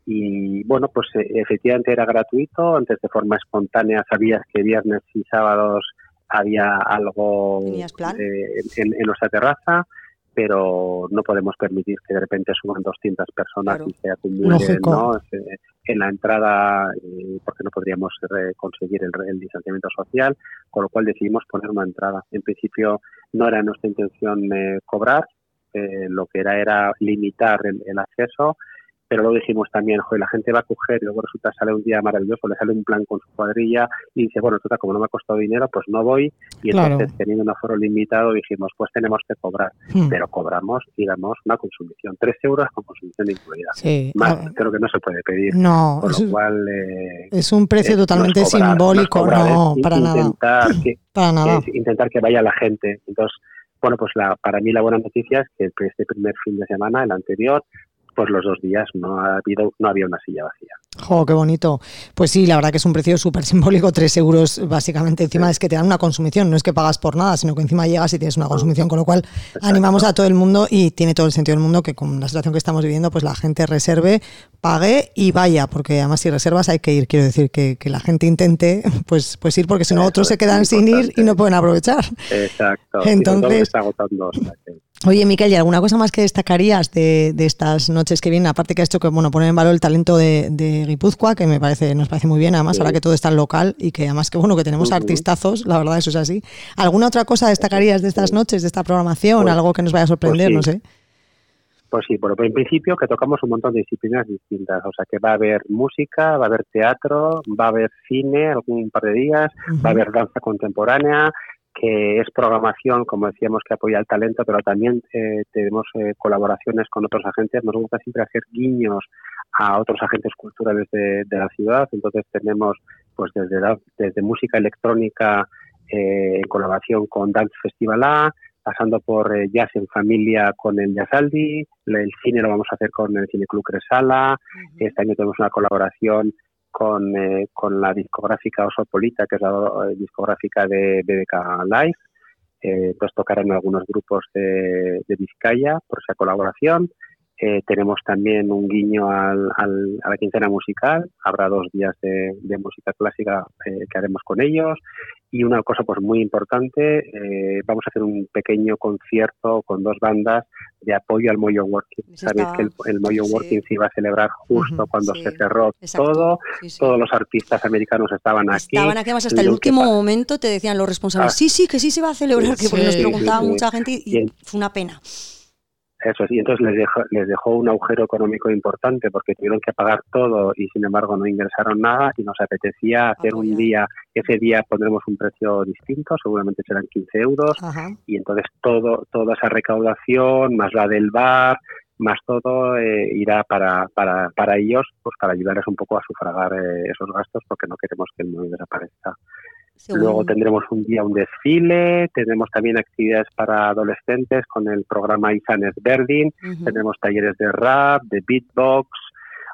F: y bueno, pues eh, efectivamente era gratuito, antes de forma espontánea sabías que viernes y sábados había algo eh, en, en nuestra terraza, pero no podemos permitir que de repente suban 200 personas
C: Claro.
F: y se acumulen. ¿no? Eh, en la entrada eh, porque no podríamos conseguir el, el distanciamiento social, con lo cual decidimos poner una entrada. En principio no era nuestra intención eh, cobrar, eh, lo que era era limitar el, el acceso, pero luego dijimos también, joder, la gente va a coger y luego resulta sale un día maravilloso, le sale un plan con su cuadrilla y dice, bueno, total, como no me ha costado dinero, pues no voy. Y
D: Claro.
F: entonces, teniendo un aforo limitado, dijimos, pues tenemos que cobrar.
D: Hmm.
F: Pero cobramos y damos una consumición, tres euros con consumición incluida.
D: Sí.
F: Más
D: Ah,
F: creo que no se puede pedir.
D: No, eso
F: lo
D: es-
F: cual... eh,
D: es un precio
F: no
D: totalmente
F: cobrar,
D: simbólico.
F: No,
D: para nada. (clears throat)
F: que,
D: Para nada.
F: es intentar que vaya la gente. Entonces, bueno, pues la, para mí la buena noticia es que este primer fin de semana, el anterior, pues los dos días no ha habido no había una silla vacía.
D: ¡Jo, qué bonito! Pues sí, la verdad que es un precio súper simbólico, tres euros básicamente. Encima es que te dan una consumición, no es que pagas por nada, sino que encima llegas y tienes una consumición, con lo cual animamos a todo el mundo y tiene todo el sentido del mundo que con la situación que estamos viviendo, pues la gente reserve, pague y vaya, porque además si reservas hay que ir, quiero decir, que, que la gente intente pues, pues ir, porque si no otros se quedan sin ir y no pueden aprovechar.
F: Exacto.
D: Entonces-
F: está agotando,
D: Oye, Miquel, ¿y alguna cosa más que destacarías de, de estas noches que vienen? Aparte que has hecho que bueno, poner en valor el talento de, de Guipúzcoa, que me parece, nos parece muy bien, además
F: Sí.
D: ahora que todo está en local y que además que bueno, que tenemos artistazos, la verdad, eso es así. ¿Alguna otra cosa destacarías de estas noches, de esta programación?
F: Pues-
D: algo que nos vaya a sorprender,
F: sí.
D: no sé.
F: Pues sí, bueno, en principio que tocamos un montón de disciplinas distintas, o sea que va a haber música, va a haber teatro, va a haber cine algún par de días, va a haber danza contemporánea, que es programación, como decíamos, que apoya el talento, pero también eh, tenemos eh, colaboraciones con otros agentes. Nos gusta siempre hacer guiños a otros agentes culturales de, de la ciudad. Entonces tenemos pues desde, la- desde música electrónica eh, en colaboración con Dance Festival A, pasando por eh, jazz en familia con el Jazzaldi, el cine lo vamos a hacer con el Cine Club Cresala, este año tenemos una colaboración con, eh, con la discográfica Osopolita, que es la eh, discográfica de BBK Live. Eh, entonces tocarán algunos grupos de, de Vizcaya por esa colaboración. Eh, tenemos también un guiño al, al- a la quincena musical. Habrá dos días de, de música clásica eh, que haremos con ellos. Y una cosa pues muy importante, eh, vamos a hacer un pequeño concierto con dos bandas de apoyo al Moyo Working.
C: Eso
F: Sabéis que el, el Moyo
C: sí.
F: Working se iba a celebrar justo cuando
C: sí,
F: se cerró
C: exacto.
F: todo.
C: Sí.
F: Todos los artistas americanos estaban aquí.
C: Estaban aquí además hasta el último momento te decían los responsables,
F: Ah.
C: sí, sí, que sí se va a celebrar, que porque nos preguntaba mucha gente y, fue una pena.
F: Eso sí, entonces les dejó, les dejó un agujero económico importante porque tuvieron que pagar todo y sin embargo no ingresaron nada y nos apetecía hacer un día, ese día pondremos un precio distinto, seguramente serán 15 euros
D: Ajá.
F: y entonces todo toda esa recaudación, más la del bar, más todo eh, irá para, para, para ellos, pues para ayudarles un poco a sufragar eh, esos gastos porque no queremos que el móvil desaparezca.
C: Según-
F: Luego tendremos un día un desfile, tendremos también actividades para adolescentes con el programa Isanes Verdin,
C: Ujú.
F: tenemos talleres de rap, de beatbox,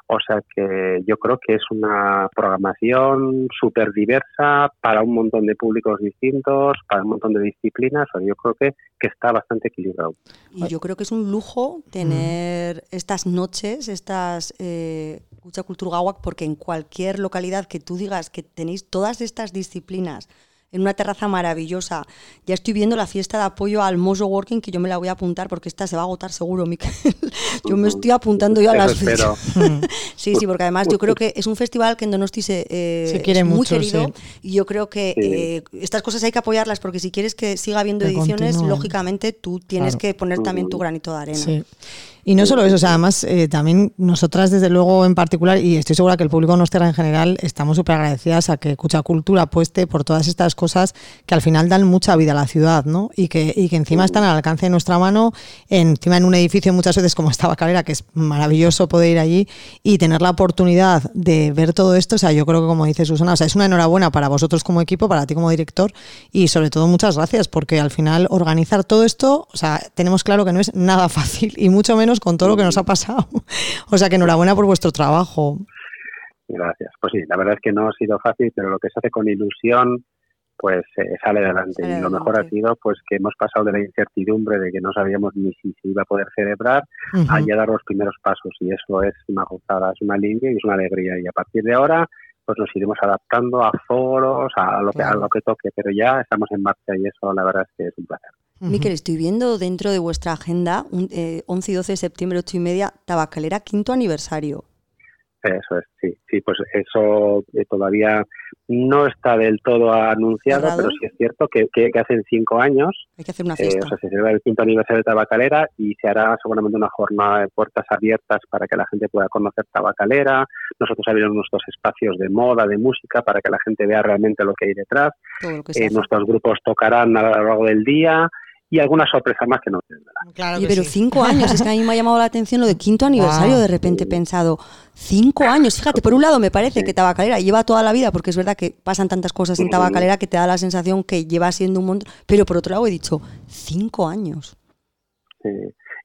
F: o sea que yo creo que es una programación súper diversa para un montón de públicos distintos, para un montón de disciplinas, o sea, yo creo que, que está bastante equilibrado.
C: Y yo creo que es un lujo tener estas noches, estas eh, Kucha Kulturgauak, porque en cualquier localidad que tú digas que tenéis todas estas disciplinas en una terraza maravillosa, ya estoy viendo la fiesta de apoyo al Moso Working, que yo me la voy a apuntar porque esta se va a agotar seguro, Miquel. (laughs) yo me estoy apuntando yo a las fechas. (laughs) Sí, sí, porque además yo creo que es un festival que en Donosti se, eh,
D: Se quiere
C: es muy
D: mucho,
C: querido
D: sí.
C: y yo creo que eh, estas cosas hay que apoyarlas porque si quieres que siga habiendo
D: Que
C: ediciones,
D: continúen.
C: lógicamente tú tienes
D: Claro.
C: que poner también tu granito de arena.
D: Sí. Y no solo eso, o sea, además eh, también nosotras desde luego en particular, y estoy segura que el público nostra en general, estamos súper agradecidas a que Cucha Cultura apueste por todas estas cosas que al final dan mucha vida a la ciudad, ¿no? Y que, y que encima están al alcance de nuestra mano, encima en un edificio muchas veces como esta Calera, que es maravilloso poder ir allí y tener la oportunidad de ver todo esto, o sea, yo creo que como dice Susana, o sea, es una enhorabuena para vosotros como equipo, para ti como director y sobre todo muchas gracias porque al final organizar todo esto, o sea, tenemos claro que no es nada (laughs) fácil y mucho menos con todo lo que nos ha pasado. (laughs) O sea, que enhorabuena por vuestro trabajo.
F: Gracias. Pues sí, la verdad es que no ha sido fácil, pero lo que se hace con ilusión, pues eh, sale adelante.
C: Sale
F: y lo mejor ha sido pues que hemos pasado de la incertidumbre de que no sabíamos ni si se iba a poder celebrar a ya dar los primeros pasos. Y eso es una gozada, es una alivio y es una alegría. Y a partir de ahora, pues nos iremos adaptando a foros, a lo que, a lo que toque, pero ya estamos en marcha y eso la verdad es que es un placer.
C: Miquel, estoy viendo dentro de vuestra agenda, un, eh, 11 y 12 de septiembre, 8 y media, Tabacalera, quinto aniversario.
F: Eso es, sí, sí, pues eso eh, todavía no está del todo anunciado,
C: ¿Cerrado?
F: pero sí es cierto que, que, que hacen cinco años
C: Hay que hacer una
F: Eh,
C: fiesta.
F: o sea, se celebra el quinto aniversario de Tabacalera y se hará seguramente una jornada de puertas abiertas para que la gente pueda conocer Tabacalera. Nosotros abriremos nuestros espacios de moda, de música, para que la gente vea realmente lo que hay detrás.
C: todo lo que
F: Eh, nuestros grupos tocarán a lo largo del día y alguna sorpresa más que no tendrá.
D: Claro
C: pero
D: sí.
C: cinco (laughs) años, es que a mí me ha llamado la atención lo de quinto aniversario, de repente he pensado, cinco años, fíjate, por un lado me parece
F: Sí.
C: que Tabacalera lleva toda la vida, porque es verdad que pasan tantas cosas en. Tabacalera que te da la sensación que lleva siendo un montón, pero por otro lado he dicho, cinco años.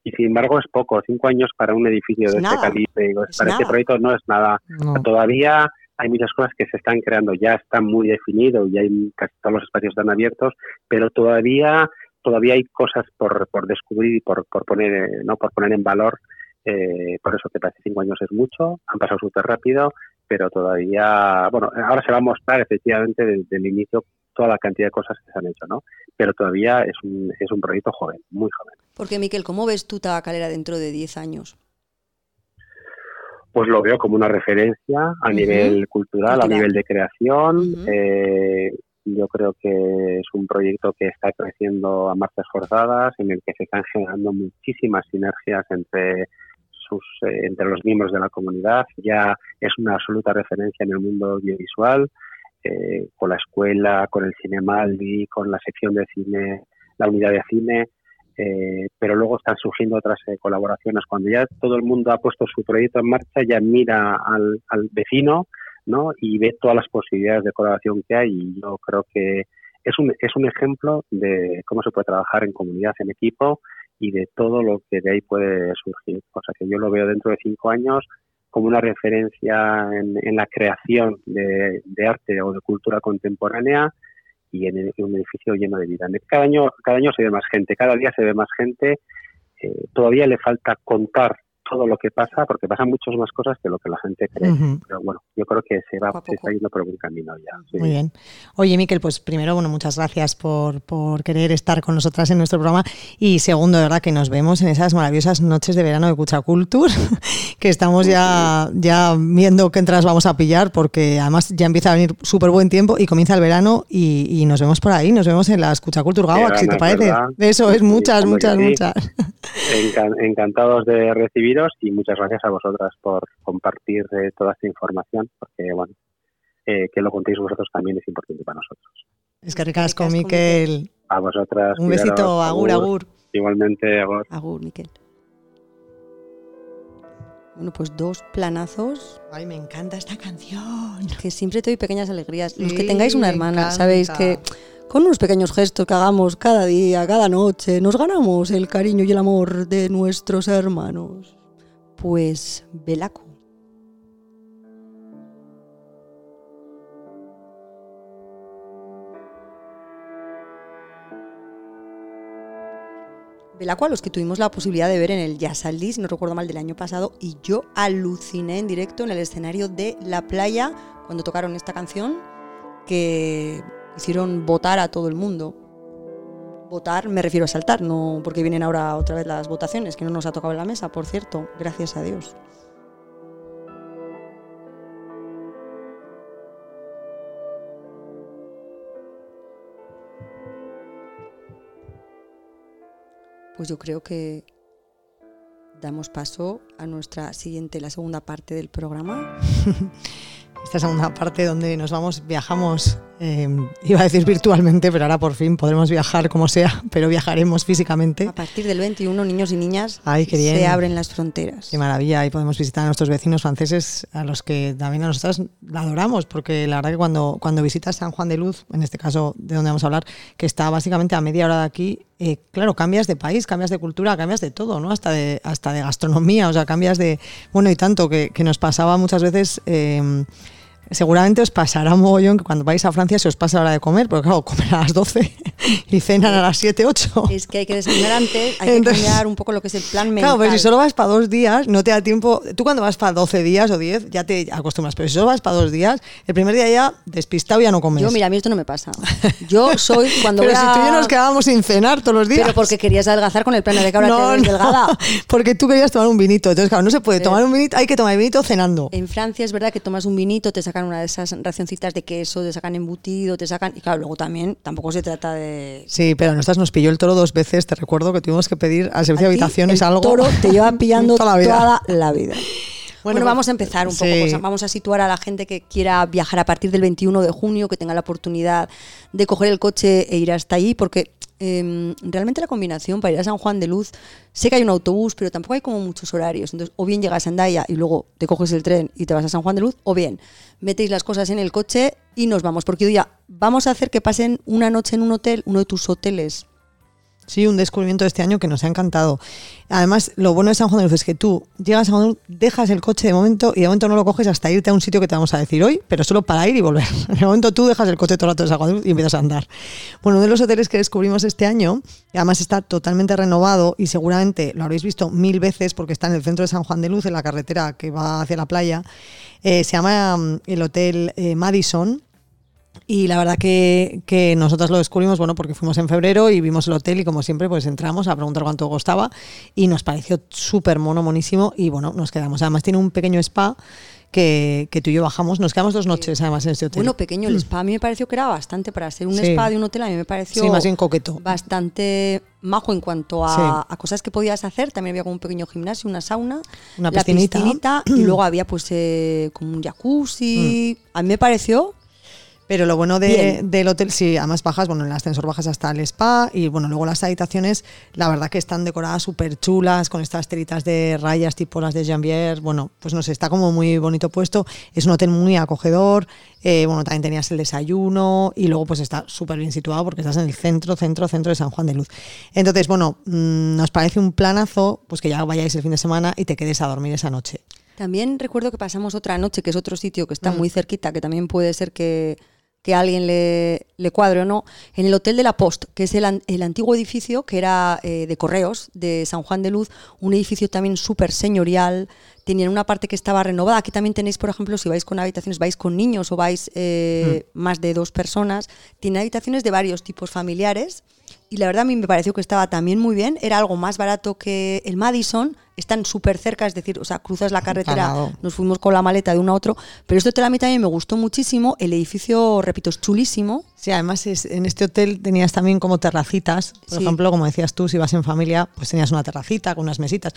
F: Y sin embargo es poco. Cinco años para un edificio
C: Es
F: de
C: nada.
F: este calibre, digo,
C: Es
F: para este proyecto no es nada.
D: No.
F: Todavía hay muchas cosas que se están creando, ya está muy definido y hay casi todos los espacios están abiertos, pero todavía todavía hay cosas por, por descubrir y por, por poner no por poner en valor. eh, por eso que parece cinco años es mucho, han pasado súper rápido, pero todavía, bueno, ahora se va a mostrar efectivamente desde el inicio toda la cantidad de cosas que se han hecho, ¿no? Pero todavía es un, es un proyecto joven, muy joven.
C: Porque, Miquel, ¿cómo ves tú Tabacalera dentro de 10 años?
F: pues lo veo como una referencia a nivel cultural, a nivel de creación. Eh, yo creo que es un proyecto que está creciendo a marchas forzadas, en el que se están generando muchísimas sinergias entre sus eh, entre los miembros de la comunidad. Ya es una absoluta referencia en el mundo audiovisual, eh, con la escuela, con el Cinemaldi, con la sección de cine, la unidad de cine eh, pero luego están surgiendo otras eh, colaboraciones. Cuando ya todo el mundo ha puesto su proyecto en marcha, ya mira al, al vecino ¿no? y ve todas las posibilidades de colaboración que hay y yo creo que es un, es un ejemplo de cómo se puede trabajar en comunidad, en equipo y de todo lo que de ahí puede surgir. O sea que yo lo veo dentro de cinco años como una referencia en, la creación de, arte o de cultura contemporánea y en, en un edificio lleno de vida. Cada año, cada año se ve más gente, cada día se ve más gente. Eh, todavía le falta contar todo lo que pasa, porque pasan muchas más cosas que lo que la gente cree. Pero bueno, yo creo que se va, se está yendo por buen camino ya. sí.
D: Muy bien. Oye, Miquel, pues primero, bueno, muchas gracias por, por querer estar con nosotras en nuestro programa. Y segundo, de verdad, que nos vemos en esas maravillosas noches de verano de Cucha Culture, (laughs) que estamos ya, ya viendo qué entradas vamos a pillar, porque además ya empieza a venir súper buen tiempo y comienza el verano y, y nos vemos por ahí, nos vemos en las Cucha Culture Gawak,
F: Qué
D: si te parece.
F: ¿verdad?
D: Eso es,
F: Sí,
D: muchas,
F: hombre,
D: muchas,
F: sí.
D: muchas. (laughs)
F: Encan- encantados de recibiros y muchas gracias a vosotras por compartir eh, toda esta información, porque bueno, eh, que lo contéis vosotros también es importante para nosotros.
D: Es que ricasco, Miquel.
F: A vosotras.
D: Un
F: cuidaros,
D: besito, agur, agur.
F: Igualmente, agur.
C: Agur, Miquel. Bueno, pues dos planazos
D: Ay, me encanta esta canción.
C: que siempre te doy pequeñas alegrías. Los que
D: Sí,
C: tengáis una hermana,
D: encanta.
C: sabéis que con unos pequeños gestos que hagamos cada día, cada noche, nos ganamos el cariño y el amor de nuestros hermanos. Pues, Belaco. Belaco a los que tuvimos la posibilidad de ver en el Jazz al si no recuerdo mal, del año pasado, y yo aluciné en directo en el escenario de La Playa cuando tocaron esta canción que hicieron votar a todo el mundo. Votar me refiero a saltar, no porque vienen ahora otra vez las votaciones, que no nos ha tocado en la mesa, por cierto, gracias a Dios. Pues yo creo que damos paso a nuestra siguiente, la segunda parte del programa. (laughs)
D: Esta segunda parte donde nos vamos, viajamos, eh, iba a decir virtualmente, pero ahora por fin podremos viajar como sea, pero viajaremos físicamente.
C: A partir del 21, niños y niñas,
D: Ay, qué bien.
C: se abren las fronteras.
D: Qué maravilla, y podemos visitar a nuestros vecinos franceses, a los que también a nosotras la adoramos, porque la verdad que cuando, cuando visitas San Juan de Luz, en este caso de donde vamos a hablar, que está básicamente a media hora de aquí, eh, claro, cambias de país, cambias de cultura, cambias de todo, ¿no? Hasta de, hasta de gastronomía, o sea, cambias de... Bueno, y tanto que, que nos pasaba muchas veces... eh, Seguramente os pasará mogollón que cuando vais a Francia se os pasa la hora de comer, porque claro, comen a las 12 (laughs) y cenan a las 7, 8.
C: Es que hay que desayunar antes, hay que
D: Entonces-
C: cambiar un poco lo que es el plan mental.
D: Claro, pero si solo vas para dos días, no te da tiempo. Tú cuando vas para 12 días o 10 ya te acostumbras, pero si solo vas para dos días, el primer día ya despistado ya no comes.
C: Yo, mira, a mí esto no me pasa. Yo soy (laughs) cuando
D: pero
C: voy
D: si
C: a-
D: tú y yo nos quedábamos sin cenar todos los días.
C: Pero porque querías adelgazar con el plan de que ahora te
D: no,
C: ves
D: no,
C: delgada. (laughs)
D: porque tú querías tomar un vinito. Entonces, claro, no se puede
C: Pero-
D: tomar un vinito, hay que tomar el vinito cenando.
C: En Francia es verdad que tomas un vinito, te sacan una de esas racioncitas de queso, te sacan embutido, te sacan... Y claro, luego también tampoco se trata de...
D: Sí, pero nosotras nos pilló el toro dos veces. Te recuerdo que tuvimos que pedir al servicio de habitaciones
C: el
D: algo.
C: toro te lleva (laughs) pillando
D: toda la vida.
C: toda la vida. (laughs) Bueno, vamos a empezar un poco.
D: sí.
C: pues, vamos a situar a la gente que quiera viajar a partir del 21 de junio, que tenga la oportunidad de coger el coche e ir hasta allí, porque eh, realmente la combinación para ir a San Juan de Luz, sé que hay un autobús, pero tampoco hay como muchos horarios. Entonces, o bien llegas a Andaya y luego te coges el tren y te vas a San Juan de Luz, o bien metéis las cosas en el coche y nos vamos. Porque día vamos a hacer que pasen una noche en un hotel, uno de tus hoteles
D: Sí, un descubrimiento de este año que nos ha encantado. Además, lo bueno de San Juan de Luz es que tú llegas a San Juan de Luz, dejas el coche de momento y de momento no lo coges hasta irte a un sitio que te vamos a decir hoy, pero solo para ir y volver. (laughs) De momento tú dejas el coche todo el rato de San Juan de Luz y empiezas a andar. Bueno, uno de los hoteles que descubrimos este año, además está totalmente renovado y seguramente lo habréis visto mil veces porque está en el centro de San Juan de Luz, en la carretera que va hacia la playa, eh, se llama mm, el Hotel eh, Madison. Y la verdad que, que nosotras lo descubrimos, bueno, porque fuimos en febrero y vimos el hotel y como siempre pues entramos a preguntar cuánto costaba y nos pareció súper mono, monísimo y bueno, nos quedamos. Además tiene un pequeño spa que, que tú y yo bajamos, nos quedamos dos noches además en este hotel.
C: Bueno, pequeño, el spa a mí me pareció que era bastante para ser un
D: Sí.
C: spa de un hotel, a mí me pareció
D: Sí, más bien coqueto.
C: bastante majo en cuanto a, cosas que podías hacer. También había como un pequeño gimnasio, una sauna,
D: Una
C: la
D: piscinita,
C: y (clears throat) luego había pues eh, como un jacuzzi.
D: Mm.
C: A mí me pareció
D: Pero lo bueno de- del hotel, sí, además bajas, bueno, en el ascensor bajas hasta el spa y bueno, luego las habitaciones, la verdad que están decoradas súper chulas, con estas telitas de rayas tipo las de Jambier, bueno, pues no sé, está como muy bonito puesto, es un hotel muy acogedor, eh, bueno, también tenías el desayuno y luego pues está súper bien situado porque estás en el centro, centro, centro de San Juan de Luz. Entonces, bueno, mm, nos parece un planazo, pues que ya vayáis el fin de semana y te quedes a dormir esa noche.
C: También recuerdo que pasamos otra noche, que es otro sitio que está
D: Mm.
C: muy cerquita, que también puede ser que, que a alguien le, le cuadre o no, en el Hotel de la Post, que es el, el antiguo edificio que era eh, de correos de San Juan de Luz, un edificio también súper señorial, tenían una parte que estaba renovada. Aquí también tenéis, por ejemplo, si vais con habitaciones, vais con niños o vais eh, más de dos personas, tiene habitaciones de varios tipos familiares. Y la verdad a mí me pareció que estaba también muy bien, era algo más barato que el Madison, están súper cerca, es decir, o sea, cruzas la carretera, nos fuimos con la maleta de uno a otro, pero este hotel a mí también me gustó muchísimo, el edificio, repito, es chulísimo,
D: Sí, además es- en este hotel tenías también como terracitas. Por
C: Sí.
D: ejemplo, como decías tú, si vas en familia, pues tenías una terracita con unas mesitas.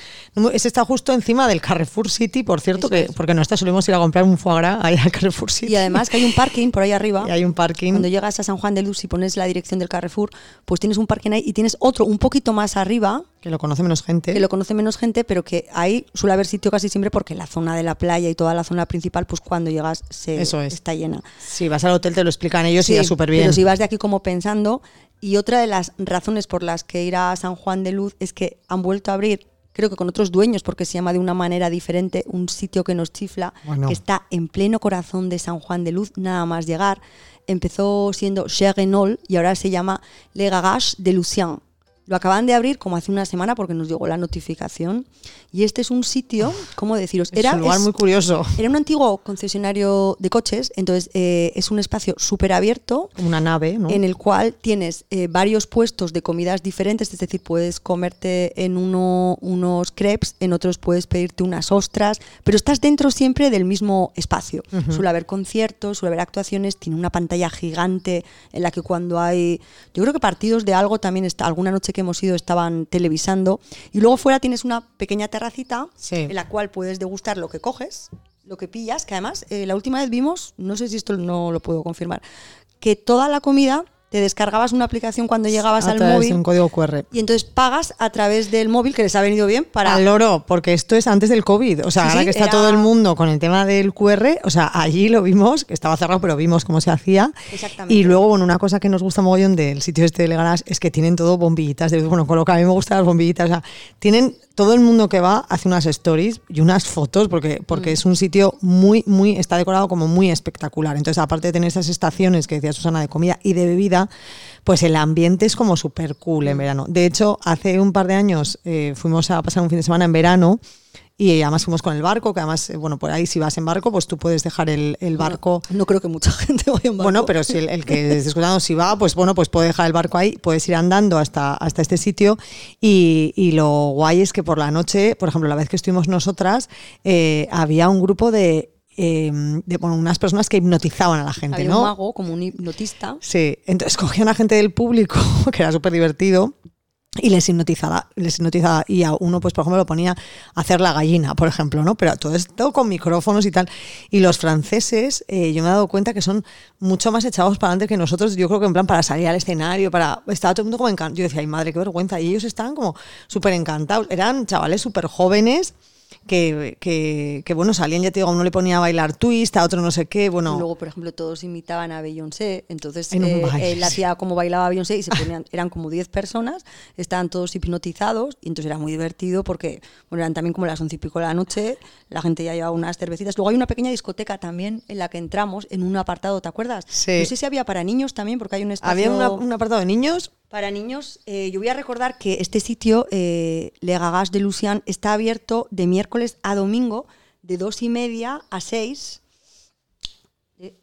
D: Ese está justo encima del Carrefour City, por cierto,
C: Eso
D: que
C: es.
D: porque nosotros solemos ir a comprar un foie gras ahí al Carrefour City.
C: y además que hay un parking por ahí arriba.
D: Y hay un parking.
C: Cuando llegas a San Juan de Luz y pones la dirección del Carrefour, pues tienes un parking ahí y tienes otro un poquito más arriba,
D: que lo conoce menos gente.
C: que lo conoce menos gente, pero que ahí suele haber sitio casi siempre porque la zona de la playa y toda la zona principal, pues cuando llegas se
D: Eso es.
C: está llena.
D: Si vas al hotel te lo explican ellos y ya súper bien.
C: Pero si vas de aquí como pensando, y otra de las razones por las que ir a San Juan de Luz es que han vuelto a abrir, creo que con otros dueños, porque se llama de una manera diferente, un sitio que nos chifla,
D: Bueno.
C: que está en pleno corazón de San Juan de Luz, nada más llegar. Empezó siendo Cher Renault y ahora se llama Le Garage de Lucien. Lo acaban de abrir como hace una semana porque nos llegó la notificación. Y este es un sitio, ¿cómo deciros?
D: es un lugar
C: es-
D: muy curioso.
C: era un antiguo concesionario de coches, entonces eh, es un espacio súper abierto
D: una nave, ¿no?
C: en el cual tienes eh, varios puestos de comidas diferentes, es decir, puedes comerte en uno unos crepes, en otros puedes pedirte unas ostras, pero estás dentro siempre del mismo espacio. Suele haber conciertos, suele haber actuaciones, tiene una pantalla gigante en la que cuando hay, yo creo que partidos de algo también está, alguna noche que hemos ido estaban televisando, y luego fuera tienes una pequeña terracita
D: Sí.
C: en la cual puedes degustar lo que coges, lo que pillas, que además eh, la última vez vimos, no sé si esto no lo puedo confirmar, que toda la comida te descargabas una aplicación cuando llegabas
D: a
C: al
D: través
C: móvil
D: de un código QR.
C: y entonces pagas a través del móvil, que les ha venido bien para...
D: Al loro, porque esto es antes del COVID. O sea,
C: Sí,
D: ahora
C: sí,
D: que está
C: era-
D: todo el mundo con el tema del QR, o sea, allí lo vimos, que estaba cerrado, pero vimos cómo se hacía.
C: Exactamente.
D: Y luego, bueno, una cosa que nos gusta mogollón del sitio este de Leganás es que tienen todo bombillitas. De, bueno, con lo que a mí me gustan las bombillitas. O sea, tienen todo el mundo que va hace unas stories y unas fotos porque,
C: Mm.
D: porque es un sitio muy, muy, está decorado como muy espectacular. Entonces, aparte de tener esas estaciones que decía Susana de comida y de bebida, pues el ambiente es como súper cool en verano. De hecho, hace un par de años eh, fuimos a pasar un fin de semana en verano y además fuimos con el barco, que además, eh, bueno, por ahí si vas en barco, pues tú puedes dejar el, el barco.
C: No creo que mucha (laughs) gente vaya en barco.
D: Bueno, pero si el, el que (laughs) esté escuchando, si va, pues bueno, pues puede dejar el barco ahí, puedes ir andando hasta, hasta este sitio. Y, y lo guay es que por la noche, por ejemplo, la vez que estuvimos nosotras, eh, había un grupo de, eh, de bueno, unas personas que hipnotizaban a la gente,
C: Había
D: ¿no?
C: un mago, como un hipnotista.
D: Sí, entonces (laughs) cogían a gente del público, que era súper divertido, y les hipnotizaba, les hipnotizaba. Y a uno, pues, por ejemplo, lo ponía a hacer la gallina, por ejemplo, ¿no? Pero todo esto con micrófonos y tal. Y los franceses, eh, yo me he dado cuenta que son mucho más echados para adelante que nosotros. Yo creo que en plan para salir al escenario, para. Estaba todo el mundo como encantado. Yo decía, ay madre, qué vergüenza. Y ellos estaban como súper encantados. Eran chavales súper jóvenes. Que, que, que, bueno, salían, ya te digo, a uno le ponía a bailar twist, a otro no sé qué, bueno.
C: Luego, por ejemplo, todos imitaban a Beyoncé, entonces
D: En
C: eh,
D: baile,
C: él
D: sí.
C: hacía como bailaba Beyoncé y se ponían, eran como 10 personas, estaban todos hipnotizados y entonces era muy divertido porque, bueno, eran también como las once y pico de la noche, la gente ya llevaba unas cervecitas. Luego hay una pequeña discoteca también en la que entramos en un apartado, ¿te acuerdas?
D: Sí.
C: No sé si había para niños también, porque hay un espacio...
D: Había una- un apartado de niños,
C: para niños, eh, yo voy a recordar que este sitio, eh, Le Gagas de Lucian, está abierto de miércoles a domingo de dos y media a seis. De, ¿eh?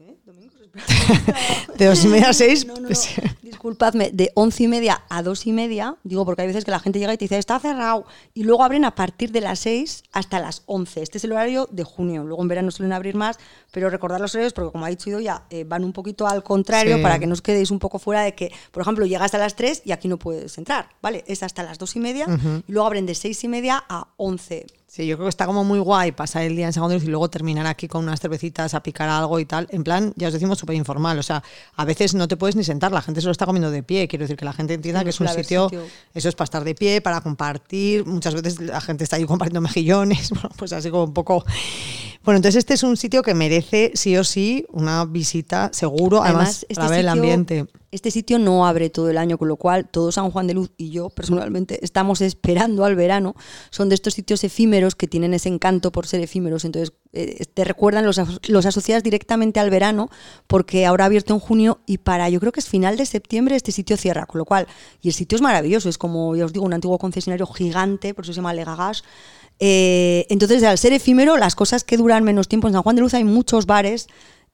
C: ¿eh? (laughs)
D: De dos y media a seis.
C: No, no, no.
D: Pues, (laughs)
C: Disculpadme, de once y media a dos y media, digo porque hay veces que la gente llega y te dice, está cerrado. Y luego abren a partir de las seis hasta las once. Este es el horario de junio. Luego en verano suelen abrir más, pero recordad los horarios porque, como ha dicho yo ya, eh, van un poquito al contrario para que no os quedéis un poco fuera de que, por ejemplo, llegas a las tres y aquí no puedes entrar. ¿Vale? Es hasta las dos y media y luego abren de seis y media a once.
D: Sí, yo creo que está como muy guay pasar el día en San Juan de Luz y luego terminar aquí con unas cervecitas a picar algo y tal. En plan, ya os decimos, súper informal. O sea, a veces no te puedes ni sentar, la gente se lo está comiendo de pie. Quiero decir que la gente entienda
C: Sí,
D: que es un sitio,
C: sitio.
D: eso es para estar de pie, para compartir. Muchas veces la gente está ahí compartiendo mejillones, (laughs) bueno, pues así como un poco... Bueno, entonces este es un sitio que merece sí o sí una visita seguro, además, para ver el ambiente.
C: Este sitio no abre todo el año, con lo cual todo San Juan de Luz y yo personalmente estamos esperando al verano. Son de estos sitios efímeros que tienen ese encanto por ser efímeros. Entonces eh, te recuerdan, los, los asocias directamente al verano porque ahora ha abierto en junio y para yo creo que es final de septiembre este sitio cierra. Con lo cual, y el sitio es maravilloso, es como ya os digo, un antiguo concesionario gigante, por eso se llama Le Gagache. Eh, entonces, al ser efímero, las cosas que duran menos tiempo en San Juan de Luz hay muchos bares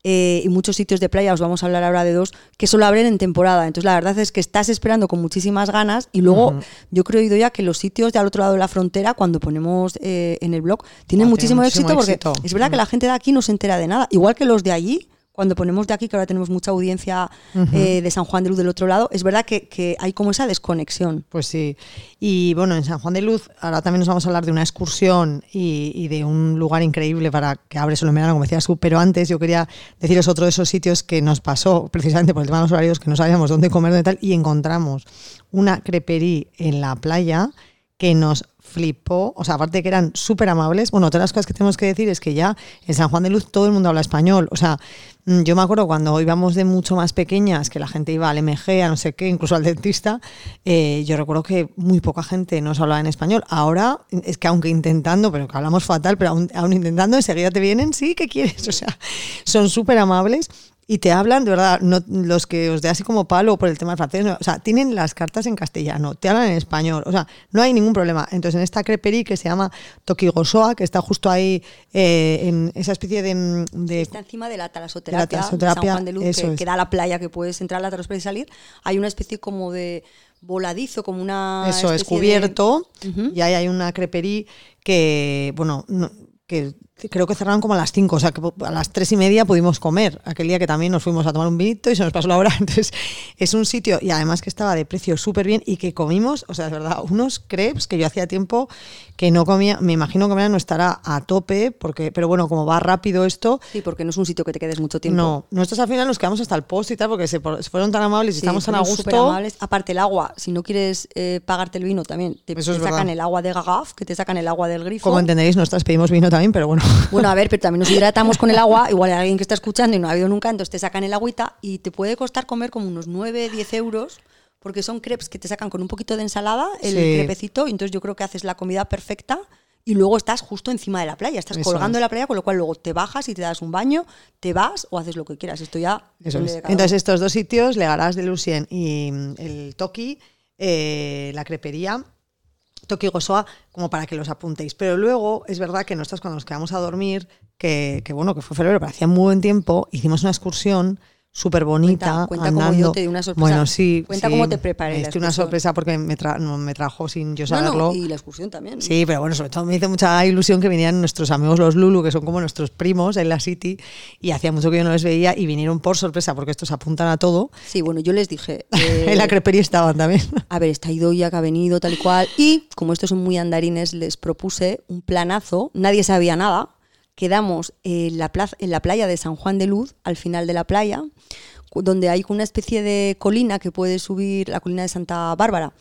C: eh, y muchos sitios de playa, os vamos a hablar ahora de dos, que solo abren en temporada. Entonces, la verdad es que estás esperando con muchísimas ganas y luego yo creo, ya que los sitios de al otro lado de la frontera, cuando ponemos eh, en el blog, tienen muchísimo,
D: tienen
C: éxito porque es verdad que la gente de aquí no se entera de nada, igual que los de allí. Cuando ponemos de aquí, que ahora tenemos mucha audiencia eh, de San Juan de Luz del otro lado, es verdad que, que hay como esa desconexión.
D: Pues sí. Y bueno, en San Juan de Luz, ahora también nos vamos a hablar de una excursión y, y de un lugar increíble para que abre solo en verano, como decías tú. Pero antes yo quería deciros otro de esos sitios que nos pasó, precisamente por el tema de los horarios, que no sabíamos dónde comer y tal, y encontramos una crepería en la playa que nos flipó, o sea, aparte de que eran súper amables, bueno, otra de las cosas que tenemos que decir es que ya en San Juan de Luz todo el mundo habla español, o sea, mm, yo me acuerdo cuando íbamos de mucho más pequeñas, que la gente iba al MG, a no sé qué, incluso al dentista, eh, yo recuerdo que muy poca gente nos hablaba en español, ahora es que aunque intentando, pero que hablamos fatal, pero aún, aún intentando, enseguida te vienen, sí, ¿qué quieres? (laughs) O sea, son súper amables. Y te hablan, de verdad, no, los que os dé así como palo por el tema del francés, no, o sea, tienen las cartas en castellano, te hablan en español, o sea, no hay ningún problema. Entonces, en esta crepería que se llama Tokigosoa, que está justo ahí eh, en esa especie de... de-
C: Está encima de la talasoterapia,
D: De la talasoterapia,
C: San Juan de Luz, que,
D: es.
C: que da la playa, que puedes entrar a la talasoterapia y salir. Hay una especie como de voladizo, como una.
D: eso es
C: de-
D: cubierto, y ahí hay una crepería que, bueno, no- que creo que cerraron como a las 5, o sea que a las 3 y media pudimos comer, aquel día que también nos fuimos a tomar un vinito y se nos pasó la hora, (laughs) entonces es un sitio, y además que estaba de precio súper bien y que comimos, o sea, es verdad, unos crepes que yo hacía tiempo que no comía, me imagino que ahora no estará a tope, porque, pero bueno, como va rápido esto,
C: Sí, porque no es un sitio que te quedes mucho tiempo.
D: no, nosotros al final nos quedamos hasta el post y tal, porque se, se fueron tan amables y
C: Sí,
D: estamos tan a gusto.
C: superamables. Aparte, el agua, si no quieres eh, pagarte el vino, también te, sacan
D: verdad.
C: el agua de Gagaf, que te sacan el agua del grifo.
D: Como entenderéis, nosotras pedimos vino también, pero bueno.
C: Bueno, a ver, pero también nos hidratamos con el agua. Igual hay alguien que está escuchando y no ha habido nunca, entonces te sacan el agüita y te puede costar comer como unos 9, 10 euros. Porque son crepes que te sacan con un poquito de ensalada, el
D: Sí.
C: crepecito, y entonces yo creo que haces la comida perfecta y luego estás justo encima de la playa, estás
D: Eso
C: colgando
D: es.
C: la playa, con lo cual luego te bajas y te das un baño, te vas o haces lo que quieras. Esto ya
D: Eso es. Entonces, estos dos sitios, Legarás de Lucien y mm, el Toki, eh, la crepería, Toki Gosoa, como para que los apuntéis. Pero luego, es verdad que nosotros cuando nos quedamos a dormir, que, que bueno, que fue febrero, pero hacía muy buen tiempo, hicimos una excursión súper bonita.
C: Cuenta- yo te di una sorpresa.
D: Bueno, sí.
C: Cuenta
D: sí.
C: cómo te preparé
D: Esto una sorpresa porque me, tra- no, me trajo sin yo
C: No, no,
D: saberlo.
C: y la excursión también.
D: Sí, pero bueno, sobre todo me hizo mucha ilusión que vinieran nuestros amigos los Lulu, que son como nuestros primos en la City, y hacía mucho que yo no les veía y vinieron por sorpresa, porque estos apuntan a todo.
C: Sí, bueno, yo les dije. eh, (laughs)
D: en la crepería estaban también.
C: a ver, está Idoia que ha venido tal y cual. Y como estos son muy andarines, les propuse un planazo. Nadie sabía nada. Quedamos en la, plaza, en la playa de San Juan de Luz, al final de la playa, donde hay una especie de colina que puede subir, la colina de Santa Bárbara.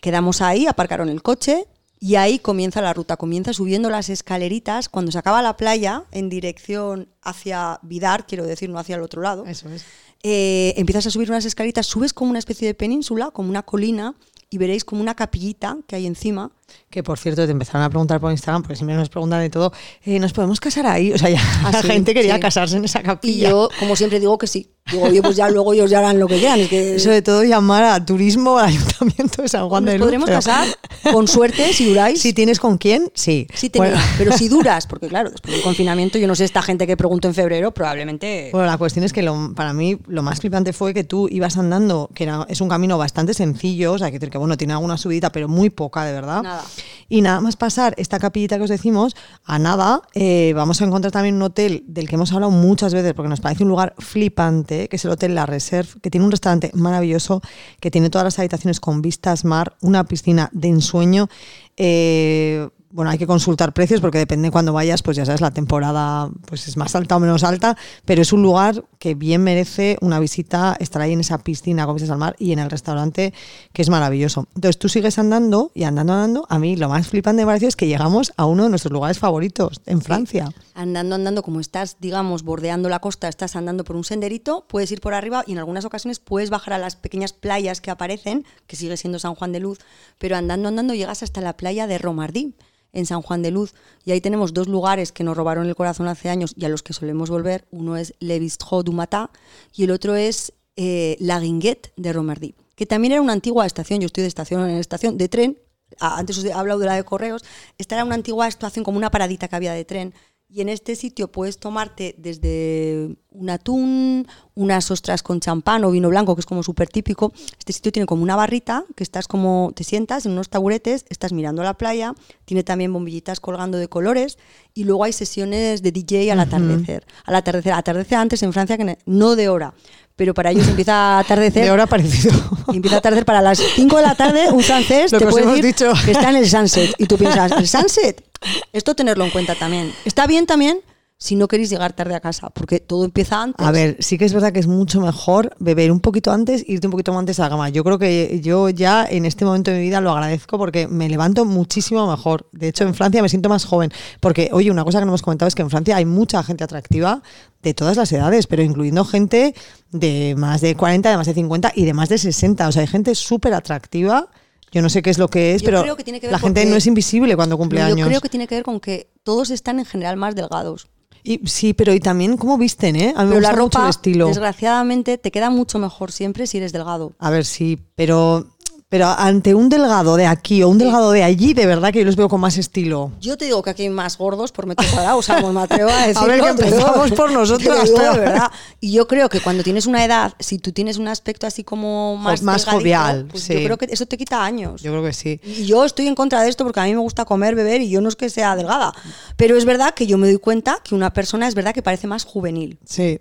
C: Quedamos ahí, aparcaron el coche Y ahí comienza la ruta, comienza subiendo las escaleritas. Cuando se acaba la playa, en dirección hacia Vidar, quiero decir, no hacia el otro lado,
D: Eso es.
C: eh, empiezas a subir unas escaleritas, subes como una especie de península, como una colina, y veréis como una capillita que hay encima.
D: Que por cierto, te empezaron a preguntar por Instagram, porque siempre nos preguntan de todo, eh, ¿nos podemos casar ahí? O sea, ya
C: Ah, (laughs)
D: la
C: sí,
D: gente quería
C: sí.
D: casarse en esa
C: Y
D: capilla.
C: yo, como siempre, digo que sí. Digo, oye, pues ya luego ellos ya harán lo que quieran. Es que (laughs)
D: Sobre todo llamar a turismo, al ayuntamiento de San Juan
C: nos
D: de Luz.
C: podremos
D: pero-
C: casar, (laughs) con suerte, si duráis.
D: Si tienes con quién, sí.
C: Sí
D: Bueno, (laughs)
C: pero si duras, porque claro, después del confinamiento, yo no sé, esta gente que preguntó en febrero, probablemente...
D: Bueno, la cuestión es que lo- para mí lo más flipante fue que tú ibas andando, que era- es un camino bastante sencillo, o sea, que que bueno, tiene alguna subida, pero muy poca, de verdad.
C: Nada.
D: Y nada más pasar esta capillita que os decimos, a nada, eh, vamos a encontrar también un hotel del que hemos hablado muchas veces, porque nos parece un lugar flipante, que es el Hotel La Reserve, que tiene un restaurante maravilloso, que tiene todas las habitaciones con vistas mar, una piscina de ensueño. eh, bueno, hay que consultar precios porque depende cuando vayas, pues ya sabes, la temporada pues es más alta o menos alta, pero es un lugar que bien merece una visita, estar ahí en esa piscina con vistas al mar y en el restaurante, que es maravilloso. Entonces tú sigues andando y andando, andando. A mí lo más flipante me pareció es que llegamos a uno de nuestros lugares favoritos, en Francia.
C: Andando, andando, como estás, digamos, bordeando la costa, estás andando por un senderito, puedes ir por arriba y en algunas ocasiones puedes bajar a las pequeñas playas que aparecen, que sigue siendo San Juan de Luz, pero andando, andando llegas hasta la playa de Romardí, en San Juan de Luz. Y ahí tenemos dos lugares que nos robaron el corazón hace años y a los que solemos volver. Uno es Le Bistrot du Matin y el otro es eh, La Guinguette de Romardí, que también era una antigua estación, yo estoy de estación en estación, de tren, Ah, antes os he hablado de la de correos, esta era una antigua estación como una paradita que había de tren. Y en este sitio puedes tomarte desde un atún, unas ostras con champán o vino blanco, que es como súper típico. Este sitio tiene como una barrita, que estás como, te sientas en unos taburetes, estás mirando la playa, tiene también bombillitas colgando de colores y luego hay sesiones de DJ al atardecer. Al atardecer, atardece antes en Francia, que no de hora, pero para ellos empieza a atardecer. (laughs)
D: De ahora parecido.
C: Empieza a atardecer para las 5 de la tarde, un francés
D: Lo
C: te puede decir
D: dicho.
C: que está en el sunset. Y tú piensas, ¿el sunset? Esto tenerlo en cuenta también. Está bien también si no queréis llegar tarde a casa, porque todo empieza antes.
D: A ver, sí que es verdad que es mucho mejor beber un poquito antes, irte un poquito antes a la cama. Yo creo que yo ya en este momento de mi vida lo agradezco porque me levanto muchísimo mejor. De hecho, en Francia me siento más joven. Porque, oye, una cosa que no hemos comentado es que en Francia hay mucha gente atractiva de todas las edades, pero incluyendo gente de más de 40, de más de 50 y de más de 60. O sea, hay gente súper atractiva. Yo no sé qué es lo que es,
C: Yo
D: pero
C: creo que tiene que ver
D: la gente no es invisible cuando cumple años.
C: Yo creo que tiene que ver con que todos están en general más delgados.
D: Y, sí, pero y también cómo visten, ¿eh? A mí me
C: Pero la
D: gusta mucho
C: ropa,
D: el estilo.
C: desgraciadamente, te queda mucho mejor siempre si eres delgado.
D: A ver, sí, pero, pero ante un delgado de aquí o un delgado de allí, de verdad que yo los veo con más estilo.
C: Yo te digo que aquí hay más gordos por metro cuadrado, o sea, pues me atrevo a (laughs) decirlo.
D: ver, que empezamos por (laughs)
C: digo de verdad. Y yo creo que cuando tienes una edad, si tú tienes un aspecto así como más,
D: más jovial,
C: pues
D: sí.
C: yo creo que eso te quita años.
D: Yo creo que sí.
C: Y yo estoy en contra de esto porque a mí me gusta comer, beber y yo no es que sea delgada. Pero es verdad que yo me doy cuenta que una persona es verdad que parece más juvenil.
D: Sí.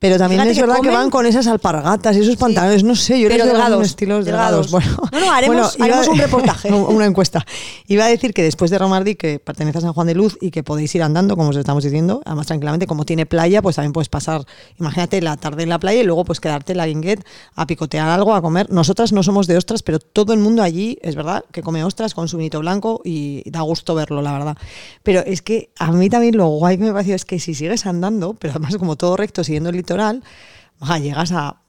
D: Pero también
C: Fíjate
D: es
C: que
D: verdad que
C: comen-
D: van con esas alpargatas y esos pantalones, no sé, yo les veo estilos
C: delgados.
D: delgados. (laughs) Bueno,
C: No, no, haremos-
D: iba-
C: haremos un (laughs) reportaje.
D: una encuesta. Iba a decir que después de Romardí, que pertenece a San Juan de Luz y que podéis ir andando, como os estamos diciendo, además tranquilamente, como tiene playa, pues también puedes pasar, imagínate, la tarde en la playa y luego pues quedarte en la guinguet a picotear algo, a comer. Nosotras no somos de ostras, pero todo el mundo allí, es verdad, que come ostras con su vinito blanco y da gusto verlo, la verdad. Pero es que a mí también lo guay que me pareció es que si sigues andando, pero además como todo recto, siguiendo el litoral, llegas a,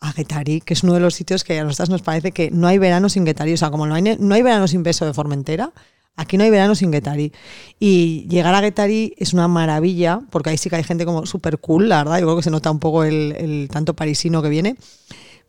D: a Guetarí, que es uno de los sitios que a nosotras nos parece que no hay verano sin Guetarí. O sea, como no hay, no hay verano sin beso de Formentera, aquí no hay verano sin Guetarí. Y llegar a Guetarí es una maravilla, porque ahí sí que hay gente como súper cool, la verdad. Yo creo que se nota un poco el, el tanto parisino que viene.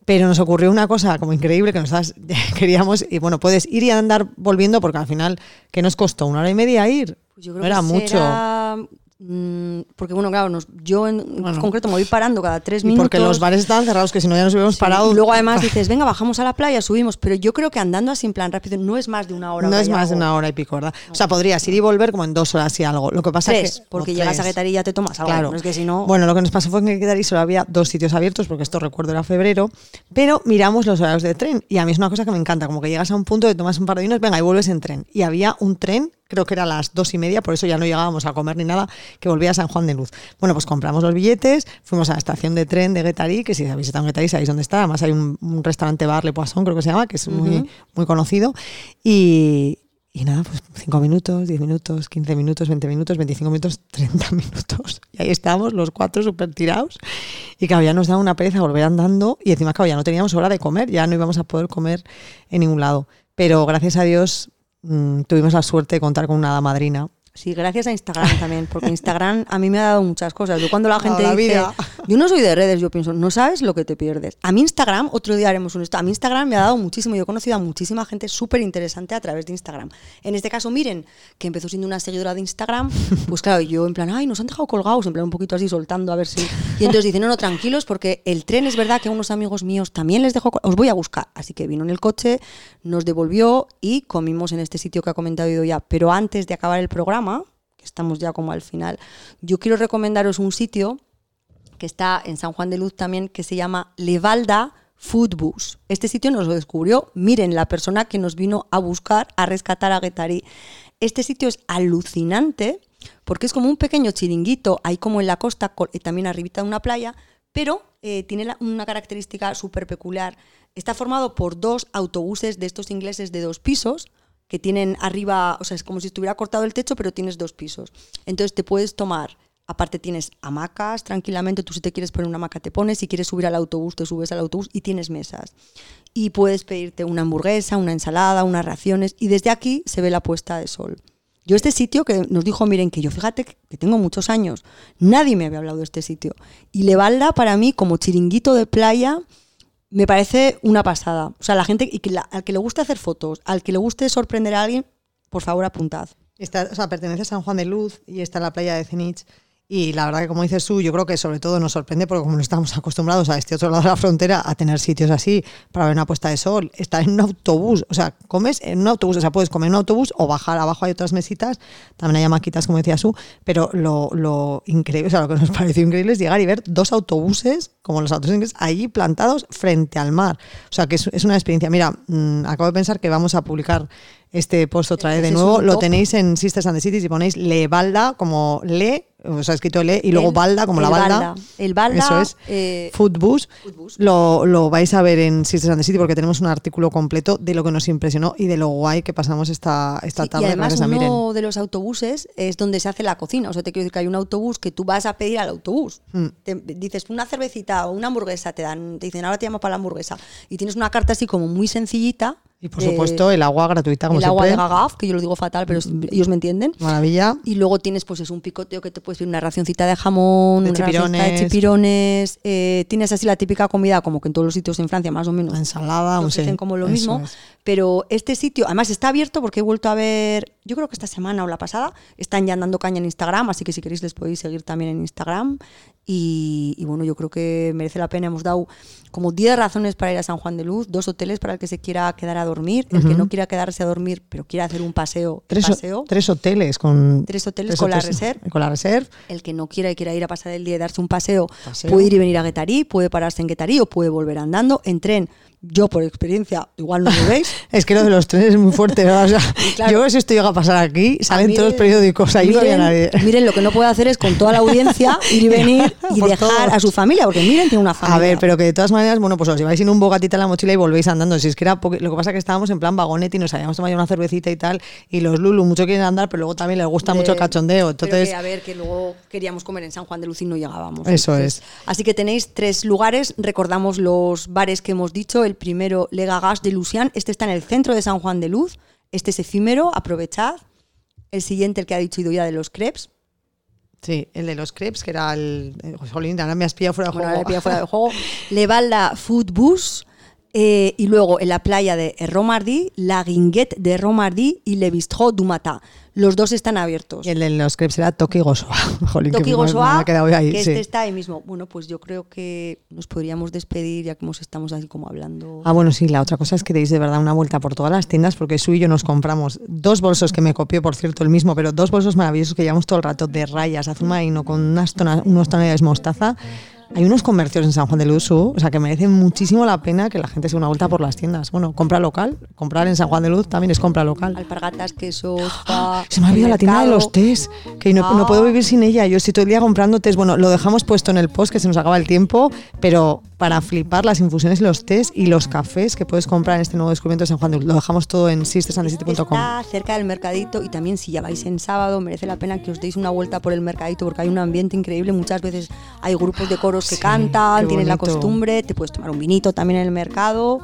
D: Pero nos ocurrió una cosa como increíble que nosotras (laughs) queríamos. Y bueno, puedes ir y andar volviendo, porque al final, ¿qué nos costó? ¿Una hora y media ir?
C: Pues yo creo
D: no era
C: que
D: mucho.
C: Mm, porque bueno, claro, nos- yo en
D: Bueno.
C: concreto me voy parando cada tres
D: Y
C: minutos.
D: porque los bares estaban cerrados, que si no ya nos hubiéramos
C: Sí,
D: parado.
C: Y luego además (laughs) dices, venga, bajamos a la playa, subimos. Pero yo creo que andando así en plan rápido no es más de una hora.
D: No es más de una hora y pico, ¿verdad? O sea, podrías ir y volver como en dos horas y algo. Lo que pasa
C: Tres,
D: es que.
C: porque llegas a
D: tres.
C: Guetarí y ya te tomas algo.
D: Claro.
C: No es que si no.
D: Bueno, lo que nos pasó fue que en Guetarí solo había dos sitios abiertos, porque esto recuerdo era febrero, pero miramos los horarios de tren y a mí es una cosa que me encanta, como que llegas a un punto, te tomas un par de vinos, venga, y vuelves en tren. Y había un tren, creo que era las dos y media, por eso ya no llegábamos a comer ni nada, que volvía a San Juan de Luz. Bueno, pues compramos los billetes, fuimos a la estación de tren de Guetarí, que si habéis estado en Guetarí sabéis dónde está, además hay un, un restaurante bar Le Poisson, creo que se llama, que es muy,
C: Ujú.
D: muy conocido, y... Y nada, pues 5 minutos, 10 minutos, 15 minutos, 20 minutos, 25 minutos, (laughs) 30 minutos. Y ahí estábamos los cuatro súper tirados. Y claro, ya nos daba una pereza volver andando. Y encima, claro, ya no teníamos hora de comer, ya no íbamos a poder comer en ningún lado. Pero gracias a Dios mm, tuvimos la suerte de contar con una hada madrina
C: Sí, gracias a Instagram también, porque Instagram a mí me ha dado muchas cosas. Yo cuando la gente
D: la
C: dice,
D: vida.
C: yo no soy de redes, yo pienso, no sabes lo que te pierdes. A mí Instagram, otro día haremos un esto, a mí Instagram me ha dado muchísimo, yo he conocido a muchísima gente súper interesante a través de Instagram. En este caso, miren, que empezó siendo una seguidora de Instagram, pues claro, yo en plan, ay, nos han dejado colgados, en plan un poquito así soltando a ver si... Y entonces dicen, no, no, tranquilos, porque el tren es verdad que a unos amigos míos también les dejó, os voy a buscar. Así que vino en el coche, nos devolvió y comimos en este sitio que ha comentado Ido ya. Pero antes de acabar el programa, que estamos ya como al final, yo quiero recomendaros un sitio que está en San Juan de Luz también, que se llama Levalda Food Bus. Este sitio nos lo descubrió, miren, la persona que nos vino a buscar, a rescatar a Guetari. Este sitio es alucinante porque es como un pequeño chiringuito, ahí como en la costa, co- y también arribita de una playa, pero eh, tiene una característica súper peculiar. Está formado por dos autobuses de estos ingleses de dos pisos, que tienen arriba, o sea, es como si estuviera cortado el techo, pero tienes dos pisos. Entonces te puedes tomar, aparte tienes hamacas tranquilamente, tú si te quieres poner una hamaca te pones, si quieres subir al autobús te subes al autobús y tienes mesas. Y puedes pedirte una hamburguesa, una ensalada, unas raciones y desde aquí se ve la puesta de sol. Yo este sitio que nos dijo, miren, que yo fíjate que tengo muchos años, nadie me había hablado de este sitio. Y Levalda para mí como chiringuito de playa me parece una pasada. O sea, la gente, y que al que le guste hacer fotos, al que le guste sorprender a alguien, por favor apuntad.
D: Está, o sea, pertenece a San Juan de Luz y está en la playa de Cenich. Y la verdad que, como dices tú, yo creo que sobre todo nos sorprende porque como no estamos acostumbrados a este otro lado de la frontera a tener sitios así para ver una puesta de sol, estar en un autobús, o sea, comes en un autobús, o sea, puedes comer en un autobús o bajar, abajo hay otras mesitas, también hay maquitas, como decía Su, pero lo, lo increíble, o sea, lo que nos (laughs) pareció increíble es llegar y ver dos autobuses, como los autobuses ingleses, allí plantados frente al mar. O sea, que es, una experiencia. Mira, mm, acabo de pensar que vamos a publicar este post otra vez de nuevo, lo tenéis en Sisters and the Cities y ponéis Levalda como le, o sea, escrito le y luego
C: El-
D: balda como la balda.
C: balda. El balda,
D: Eso es.
C: eh,
D: Foodbus.
C: Foodbus.
D: Lo, lo vais a ver en Sisters and the City porque tenemos un artículo completo de lo que nos impresionó y de lo guay que pasamos esta, esta
C: Sí,
D: tarde
C: y además
D: Miren.
C: uno de los autobuses es donde se hace la cocina. O sea, te quiero decir que hay un autobús que tú vas a pedir al autobús.
D: Mm.
C: Te dices una cervecita o una hamburguesa, te dan, te dicen ahora te llamo para la hamburguesa. Y tienes una carta así como muy sencillita.
D: Y por
C: de-
D: supuesto el agua gratuita como
C: el agua de Gagaf, que yo lo digo fatal, pero es- ellos me entienden.
D: Maravilla.
C: Y luego tienes pues es un picoteo que te puedes pedir una racioncita de jamón,
D: De
C: una racioncita de
D: chipirones.
C: chipirones. eh, tienes así la típica comida, como que en todos los sitios en Francia más o menos.
D: La ensalada, sí,
C: ofrecen como lo mismo.
D: es.
C: Pero este sitio, además está abierto porque he vuelto a ver, yo creo que esta semana o la pasada, están ya dando caña en Instagram, así que si queréis les podéis seguir también en Instagram. Y, y bueno, yo creo que merece la pena. Hemos dado como 10 razones para ir a San Juan de Luz, dos hoteles para el que se quiera quedar a dormir, el que no quiera quedarse a dormir, pero quiera hacer un paseo.
D: Tres,
C: paseo.
D: tres hoteles con
C: Tres hoteles con la reserve.
D: Con la reserve.
C: El que no quiera y quiera ir a pasar el día y darse un paseo,
D: Paseo.
C: puede ir y venir a Guetarí, puede pararse en Guetarí o puede volver andando en tren. Yo, por experiencia, igual no lo (laughs) veis.
D: Es que lo de los trenes es muy fuerte, ¿verdad? O sea, (laughs)
C: claro.
D: yo si esto llega a pasar aquí, salen
C: Miren-
D: todos los periódicos, ahí no había
C: miren,
D: nadie.
C: Miren, lo que no puede hacer es con toda la audiencia (laughs) ir y venir y dejar a su familia, porque miren, tiene una familia.
D: A ver, pero que de todas maneras, bueno, pues os lleváis sin un bogatita en la mochila y volvéis andando. Si es que era lo que pasa es que estábamos en plan vagonete y nos habíamos tomado una cervecita y tal, y los Lulu mucho quieren andar, pero luego también les gusta mucho el cachondeo. Entonces,
C: que, a ver, que luego queríamos comer en San Juan de y no llegábamos.
D: Eso es.
C: Así que tenéis tres lugares. Recordamos los bares que hemos dicho. El primero, Le Gagas de Lucian. Este está en el centro de San Juan de Luz. Este es efímero, aprovechad. El siguiente, el que ha dicho Idoia de los crepes.
D: sí, el de los crepes, que era el. eh, Jolín, ahora me has pillado fuera de
C: Bueno,
D: juego.
C: ahora he pillado fuera de (laughs) juego. Levalda Food Bus. eh, y luego en la playa de Romardy, la Guinguette de Romardy y Le Bistrot du Matin. Los dos están abiertos.
D: Y el de los crepes era Toki Gosoa. (laughs) Jolín, que
C: Toki
D: me-
C: Gosoa,
D: ha quedado ahí.
C: que
D: sí.
C: este está ahí mismo. Bueno, pues yo creo que nos podríamos despedir ya que hemos, estamos así como hablando.
D: Ah, bueno, sí, la otra cosa es que deis de verdad una vuelta por todas las tiendas porque Su y yo nos compramos dos bolsos que me copió, por cierto, el mismo, pero dos bolsos maravillosos que llevamos todo el rato de rayas, azul marino, con unas tona- unos tonalidades mostaza. Hay unos comercios en San Juan de Luz, Su, o sea, que merecen muchísimo la pena que la gente se dé una vuelta por las tiendas. Bueno, compra local, comprar en San Juan de Luz también es compra local.
C: Alpargatas, quesos, pa,
D: Se me ha olvidado la tienda de los tés, que no, no
C: Ah.
D: puedo vivir sin ella. Yo estoy todo el día comprando tés. Bueno, lo dejamos puesto en el post, que se nos acaba el tiempo, pero para flipar las infusiones los tés y los cafés que puedes comprar en este nuevo descubrimiento de San Juan de. Lo dejamos todo en sistersandthecity.com.
C: Está cerca del mercadito y también si ya vais en sábado merece la pena que os deis una vuelta por el mercadito porque hay un ambiente increíble. Muchas veces hay grupos de coros que
D: Sí,
C: cantan, tienen la costumbre, te puedes tomar un vinito también en el mercado.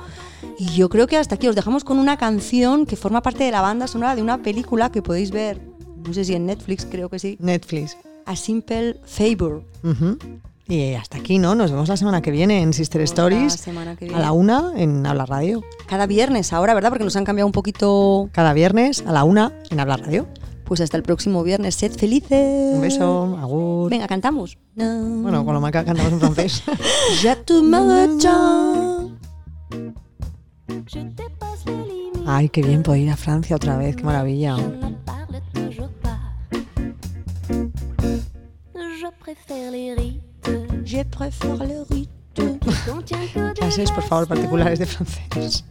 C: Y yo creo que hasta aquí os dejamos con una canción que forma parte de la banda sonora de una película que podéis ver, no sé si en Netflix, creo que sí,
D: Netflix.
C: A Simple Favor.
D: Ujú. Y hasta aquí, ¿no? Nos vemos la semana que viene en Sister Stories.
C: semana que
D: A la una en Habla Radio.
C: Cada viernes ahora, ¿verdad? Porque nos han cambiado un poquito.
D: Cada viernes a la una en Habla Radio.
C: Pues hasta el próximo viernes. Sed felices.
D: Un beso, agur.
C: Venga, cantamos. No.
D: Bueno, con lo que cantamos en (laughs) francés. Ay, qué bien poder ir a Francia otra vez, qué maravilla.
B: Je préfère les
C: Je préfère le rite.
D: Clases, ah, por favor, particulares de francés.